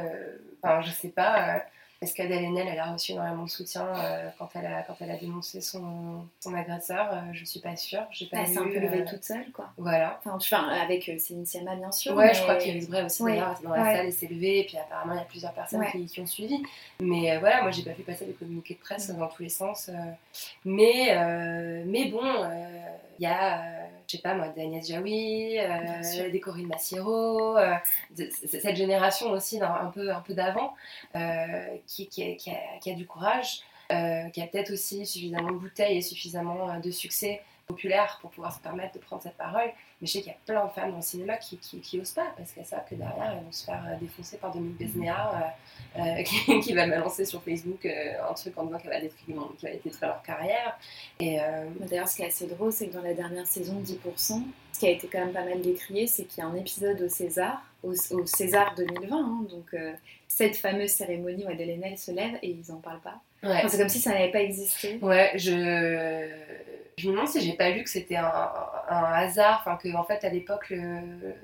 Enfin, je sais pas est-ce qu'Adèle Haenel, elle a reçu énormément de soutien euh, quand, elle a, quand elle a dénoncé son, son agresseur euh, Je suis pas sûre. J'ai pas elle s'est un peu levée euh, toute seule, quoi. Voilà. Enfin, avec Céline Sciamma, bien sûr. Ouais, je crois qu'Iris Bray aussi, d'ailleurs, dans la salle, elle s'est levée, et puis apparemment, il y a plusieurs personnes qui, qui, ont suivi. Mais voilà, moi, j'ai pas fait passer des communiqués de presse dans tous les sens. mais, mais bon, il y a, je sais pas moi, des Agnès Jaoui, des Corinne Massiero, cette génération aussi un peu, un peu d'avant qui, a, du courage, euh, qui a peut-être aussi suffisamment de bouteilles et suffisamment euh, de succès populaire pour pouvoir se permettre de prendre cette parole. Mais je sais qu'il y a plein de femmes dans le cinéma qui, qui, osent pas parce qu'elles savent que derrière elles vont se faire euh, défoncer par Dominique Besnéard qui, va balancer sur Facebook un truc en disant qu'elle va, détruire, leur carrière. Et D'ailleurs, ce qui est assez drôle, c'est que dans la dernière saison de 10%, ce qui a été quand même pas mal décrié, c'est qu'il y a un épisode au César, au, César 2020, hein, donc cette fameuse cérémonie où Adèle se lève et ils en parlent pas. c'est comme si ça n'avait pas existé. Ouais, je Je me demande si j'ai pas lu que c'était un, un, hasard, enfin que en fait à l'époque,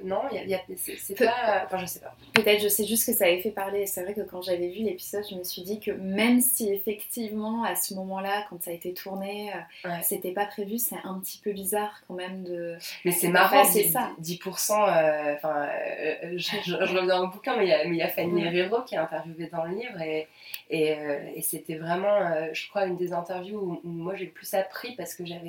non, y a, c'est pas, enfin je sais pas. Peut-être, je sais juste que ça avait fait parler. C'est vrai que quand j'avais vu l'épisode, je me suis dit que même si effectivement à ce moment-là, quand ça a été tourné, euh, c'était pas prévu, c'est un petit peu bizarre quand même de. Mais c'est marrant, c'est ça. 10%. Euh, enfin, euh, je, je, reviens au bouquin, mais il y, a Fanny Herrero qui est interviewée dans le livre et, et, et c'était vraiment, je crois, une des interviews où, où moi j'ai le plus appris parce que j'avais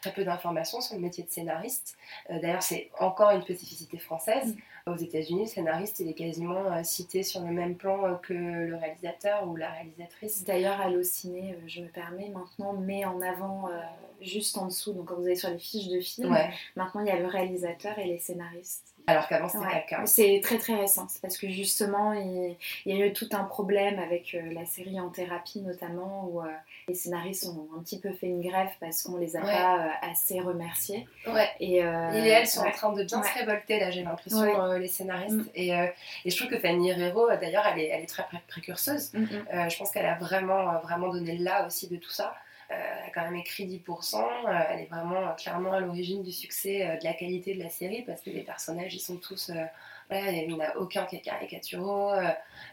très peu d'informations sur le métier de scénariste. Euh, d'ailleurs, c'est encore une spécificité française. Aux États-Unis, le scénariste, il est quasiment euh, cité sur le même plan euh, que le réalisateur ou la réalisatrice. D'ailleurs, Allociné, je me permets, maintenant met en avant juste en dessous, donc quand vous allez sur les fiches de film, maintenant il y a le réalisateur et les scénaristes. Alors qu'avant c'était ouais. cas. C'est très très récent, c'est parce que justement il, y a eu tout un problème avec la série En thérapie notamment où les scénaristes ont un petit peu fait une grève parce qu'on les a pas euh, assez remerciés. Ouais. Et, euh, et elles sont en train de bien se révolter là, j'ai l'impression, euh, les scénaristes. Mm. Et, et, je trouve que Fanny Herrero, d'ailleurs, elle est, elle est très précurseuse. Mm, mm. je pense qu'elle a vraiment, vraiment donné le là aussi de tout ça. A quand même écrit 10%. elle est vraiment clairement à l'origine du succès, de la qualité de la série parce que les personnages, ils sont tous il n'y a aucun qui est caricaturaux. Euh,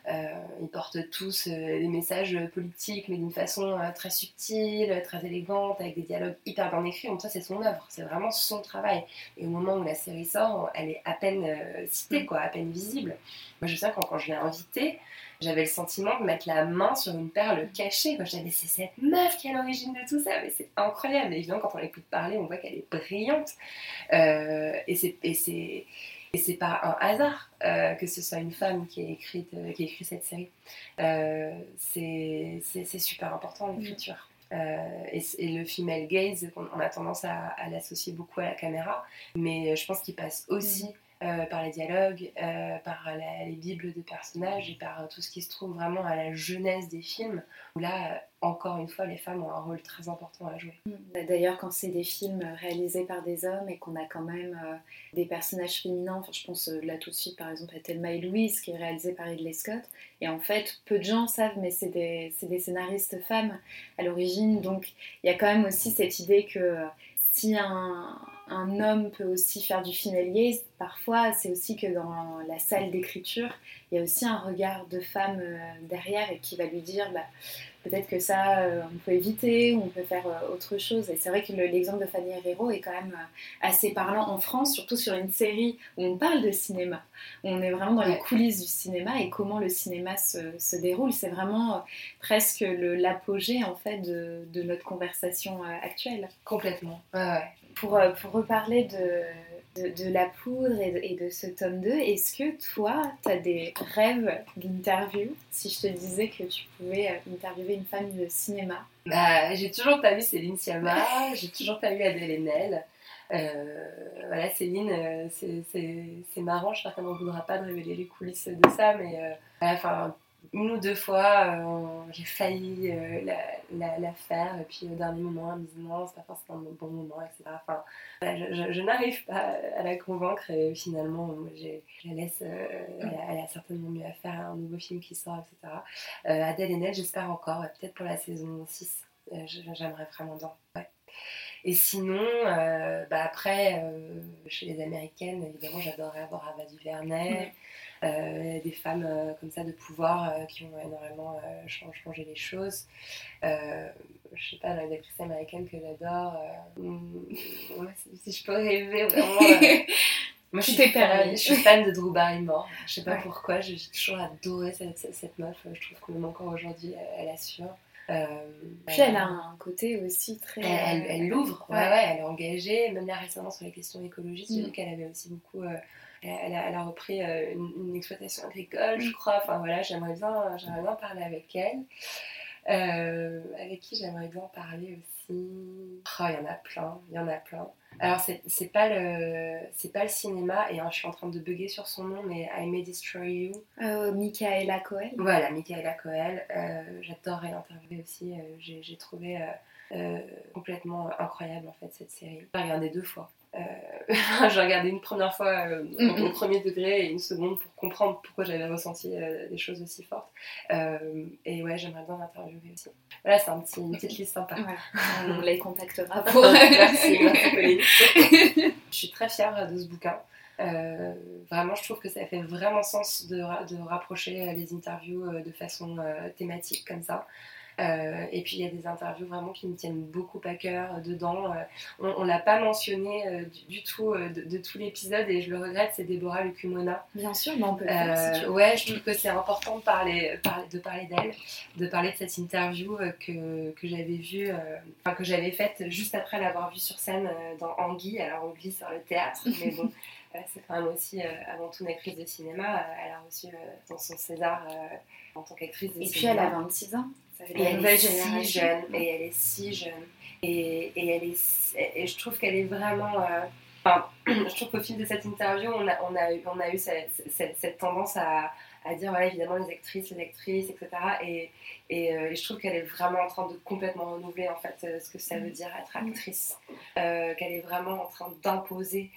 euh, ils portent tous euh, des messages politiques, mais d'une façon très subtile, très élégante, avec des dialogues hyper bien écrits. Donc ça, c'est son œuvre, c'est vraiment son travail. Et au moment où la série sort, elle est à peine citée, quoi, à peine visible. Moi, je sais quand, quand je l'ai invitée, j'avais le sentiment de mettre la main sur une perle cachée. Je disais, c'est cette meuf qui est à l'origine de tout ça, mais c'est incroyable. Évidemment, quand on l'écoute parler, on voit qu'elle est brillante. et c'est et c'est pas un hasard euh, que ce soit une femme qui ait écrit, euh, qui écrit cette série. Euh, c'est super important l'écriture. Et, et, le female gaze, on, a tendance à, l'associer beaucoup à la caméra, mais je pense qu'il passe aussi par les dialogues, par les bibles de personnages et par tout ce qui se trouve vraiment à la jeunesse des films, où là, encore une fois, les femmes ont un rôle très important à jouer. D'ailleurs, quand c'est des films réalisés par des hommes et qu'on a quand même euh, des personnages féminins, je pense euh, là tout de suite par exemple à Thelma et Louise qui est réalisé par Ridley Scott, et en fait, peu de gens savent, mais c'est des, scénaristes femmes à l'origine, donc il y a quand même aussi cette idée que euh, si un, un, homme peut aussi faire du finalier, parfois c'est aussi que dans la salle d'écriture, il y a aussi un regard de femme derrière et qui va lui dire bah, peut-être que ça, euh, on peut éviter, ou on peut faire euh, autre chose. Et c'est vrai que l'exemple de Fanny Herrero est quand même euh, assez parlant en France, surtout sur une série où on parle de cinéma, on est vraiment dans les coulisses du cinéma et comment le cinéma se, déroule. C'est vraiment presque l'apogée en fait de, de, notre conversation actuelle. Complètement. Pour, pour reparler de de, la poudre et de, ce tome 2. Est-ce que toi, tu as des rêves d'interview? Si je te disais que tu pouvais euh, interviewer une femme de cinéma bah, J'ai toujours pas vu Céline Sciamma, j'ai toujours pas vu Adèle Haenel. Euh, voilà, Céline, euh, c'est marrant, je sais qu'elle n'en voudra pas de révéler les coulisses de ça, mais enfin, une ou deux fois, euh, j'ai failli euh, la, la, faire, et puis au dernier moment, elle me dit non, c'est pas forcément le bon moment, etc. Enfin, je, n'arrive pas à la convaincre, et finalement, je la laisse, euh, elle, a, certainement mieux à faire, un nouveau film qui sort, etc. Adèle Haenel, j'espère encore, peut-être pour la saison 6. J'aimerais vraiment bien. Et sinon, bah après, chez les Américaines, évidemment, j'adorerais avoir Ava DuVernay. Euh, des femmes euh, comme ça de pouvoir euh, qui ont énormément changé les choses. je sais pas, une actrice américaine que j'adore. si je peux rêver vraiment. Moi, je suis, fan, je suis, fan, de Drew Barrymore. Je sais pas pourquoi, j'ai toujours adoré cette, cette, meuf. Je trouve que même encore aujourd'hui, elle, assure. Euh, Puis elle, a un côté aussi très. Elle, elle, l'ouvre, ouais. ouais. elle est engagée. Même là récemment sur les questions écologiques, j'ai mm. vu qu'elle avait aussi beaucoup elle a, repris euh, une, exploitation agricole, je crois. Enfin voilà, j'aimerais bien, j'aimerais bien parler avec elle. Euh, avec qui j'aimerais bien parler aussi? Oh, il y en a plein, il y en a plein. Alors, c'est pas, le, pas le cinéma, et hein, je suis en train de bugger sur son nom, mais I May Destroy You. Euh, Michaela Coel. Voilà, Michaela Coel. Euh, J'adorerais l'interviewer aussi. J'ai trouvé complètement incroyable, en fait, cette série. J'ai regardé deux fois. j'ai regardé une première fois au, premier degré et une seconde pour comprendre pourquoi j'avais ressenti des choses aussi fortes. et ouais, j'aimerais bien l'interviewer aussi. Voilà, c'est un petit, une petite liste sympa. on les contactera pour. merci, merci Je suis très fière de ce bouquin. Euh, vraiment, je trouve que ça fait vraiment sens de, de rapprocher les interviews euh, de façon euh, thématique comme ça. Et puis il y a des interviews vraiment qui me tiennent beaucoup à cœur dedans. on ne l'a pas mentionné du, tout de, tout l'épisode et je le regrette, c'est Déborah Lucumona. Bien sûr, mais on peut le faire si tu Ouais, je trouve que c'est important de parler, de parler d'elle, de parler de cette interview que, que j'avais vue, enfin que j'avais faite juste après l'avoir vue sur scène dans Anguille. Alors Anguille sur le théâtre, mais bon. c'est quand même aussi euh, avant tout une actrice de cinéma. Euh, elle a reçu euh, dans son César en tant qu'actrice de et cinéma. Et puis elle a 26 ans. Et elle est si jeune. Et elle est si jeune. Et, et elle est, et je trouve qu'elle est vraiment. Enfin, je trouve qu'au fil de cette interview, on a, on a, on a eu cette, cette tendance à, à dire voilà, évidemment les actrices, les actrices, etc. Et, euh, et, je trouve qu'elle est vraiment en train de complètement renouveler en fait euh, ce que ça veut dire être actrice, euh, qu'elle est vraiment en train d'imposer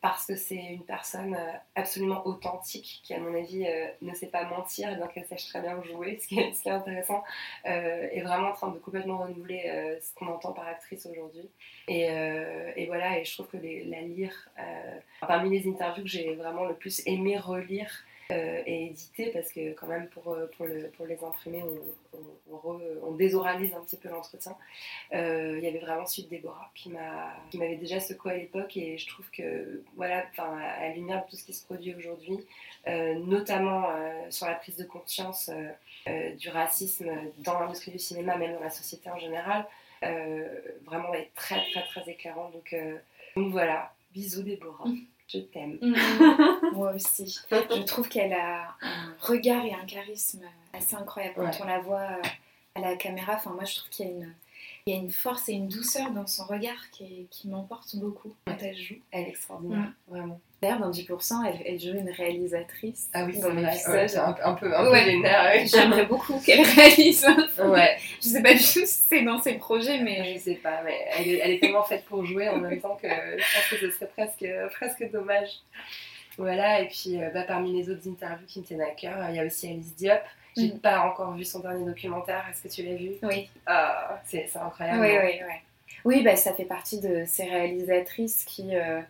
parce que c'est une personne absolument authentique qui à mon avis ne sait pas mentir et donc elle sache très bien jouer, ce qui est, ce qui est intéressant, est vraiment en train de complètement renouveler ce qu'on entend par actrice aujourd'hui. Et, voilà, et je trouve que la lire, parmi les interviews que j'ai vraiment le plus aimé relire, euh, et édité parce que quand même pour, euh, pour, le, pour les imprimer on, désoralise un petit peu l'entretien. Euh, il y avait vraiment Suite Déborah qui m'avait déjà secoué à l'époque et je trouve que voilà, à la lumière de tout ce qui se produit aujourd'hui, notamment sur la prise de conscience du racisme dans l'industrie du cinéma, même dans la société en général, vraiment est très très très éclairant. Donc, donc voilà, bisous Déborah. Je t'aime. Mm. Moi aussi. Je trouve qu'elle a un regard et un charisme assez incroyable quand on la voit à la caméra. Enfin, moi, je trouve qu'il y a une il y a une force et une douceur dans son regard qui, qui m'emporte beaucoup quand elle joue. Elle est extraordinaire, vraiment. D'ailleurs, dans 10%, elle, elle, joue une réalisatrice. Ah oui, c'est vrai. c'est un, un, peu, un ouais. J'aimerais beaucoup qu'elle réalise. ouais. Je sais pas du tout si c'est dans ses projets, mais. Je sais pas, mais elle est, elle est tellement faite pour jouer en même temps que je pense que ce serait presque, presque dommage. Voilà, et puis euh, bah, parmi les autres interviews qui me tiennent à cœur, il y a aussi Alice Diop. J'ai mm. pas encore vu son dernier documentaire. Est-ce que tu l'as vu? Oui. Ah, c'est incroyable. Oui, oui, oui. Oui, bah, ça fait partie de ces réalisatrices qui, euh,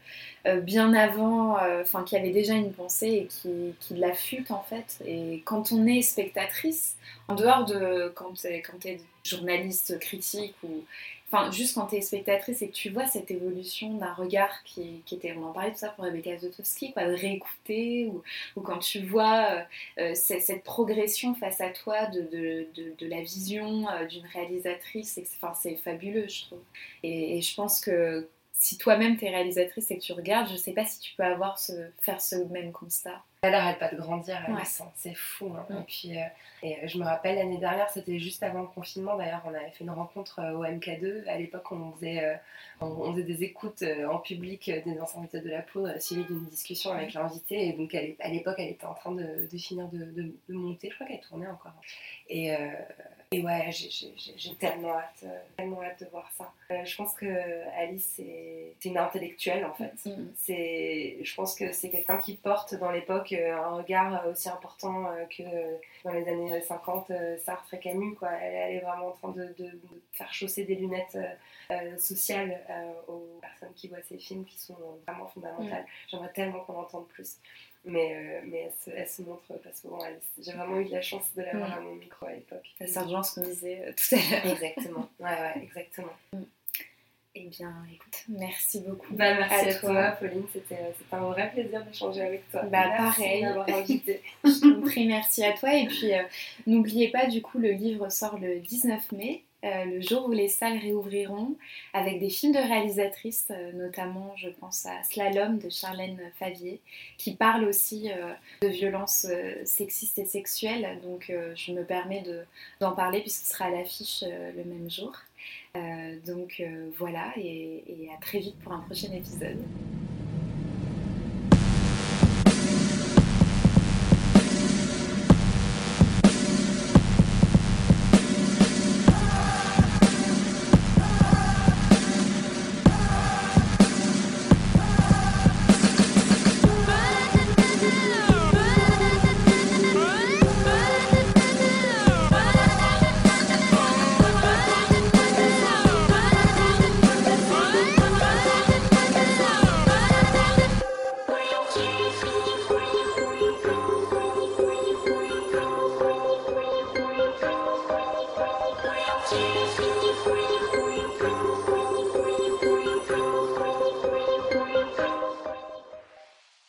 euh, bien avant, euh, enfin, qui avaient déjà une pensée et qui, qui l'affûtent en fait. Et quand on est spectatrice, en dehors de quand, quand tu es journaliste critique ou enfin juste quand tu es spectatrice et que tu vois cette évolution d'un regard qui, était, on en parlait tout ça pour Rebecca Zotowski, quoi, de réécouter, ou, quand tu vois euh, euh, cette, progression face à toi de, de, de, la vision euh, d'une réalisatrice, enfin, c'est fabuleux, je trouve. Et, je pense que si toi-même tu es réalisatrice et que tu regardes, je sais pas si tu peux avoir ce, faire ce même constat. Elle n'arrête pas de grandir, c'est fou. Hein. Et puis, euh, et euh, je me rappelle l'année dernière, c'était juste avant le confinement d'ailleurs, on avait fait une rencontre euh, au MK2. À l'époque, on faisait, on, faisait des écoutes en public des anciens méthodes de la poudre, suivi d'une discussion avec l'invité. Et donc, à l'époque, elle était en train de, de finir de, de, monter. Je crois qu'elle tournait encore. Et, et ouais, j'ai tellement hâte, euh, tellement hâte de voir ça. Euh, je pense que Alice, c'est une intellectuelle en fait. Mm. C'est, je pense que c'est quelqu'un qui porte dans l'époque euh, un regard aussi important que dans les années 50, Sartre et Camus. Quoi. Elle, est vraiment en train de, de, faire chausser des lunettes sociales aux personnes qui voient ces films qui sont vraiment fondamentales. Mm. J'aimerais tellement qu'on entende plus mais, euh, mais elle, se, montre pas souvent. J'ai vraiment eu de la chance de l'avoir mm. à mon micro à l'époque. La sergence qu'on disait euh, tout à l'heure. Exactement, ouais, ouais, exactement. Mm. Eh bien, écoute, merci beaucoup. Bah, merci à, toi, Pauline. C'était un vrai plaisir d'échanger avec toi. Bah, merci pareil. invité. Je t'en prie, merci à toi. Et puis, euh, n'oubliez pas, du coup, le livre sort le 19 mai. Euh, le jour où les salles réouvriront, avec des films de réalisatrices, euh, notamment je pense à Slalom de Charlène Favier, qui parle aussi euh, de violences sexistes et sexuelles. Donc je me permets d'en parler puisqu'il sera à l'affiche le même jour. donc voilà, et à très vite pour un prochain épisode.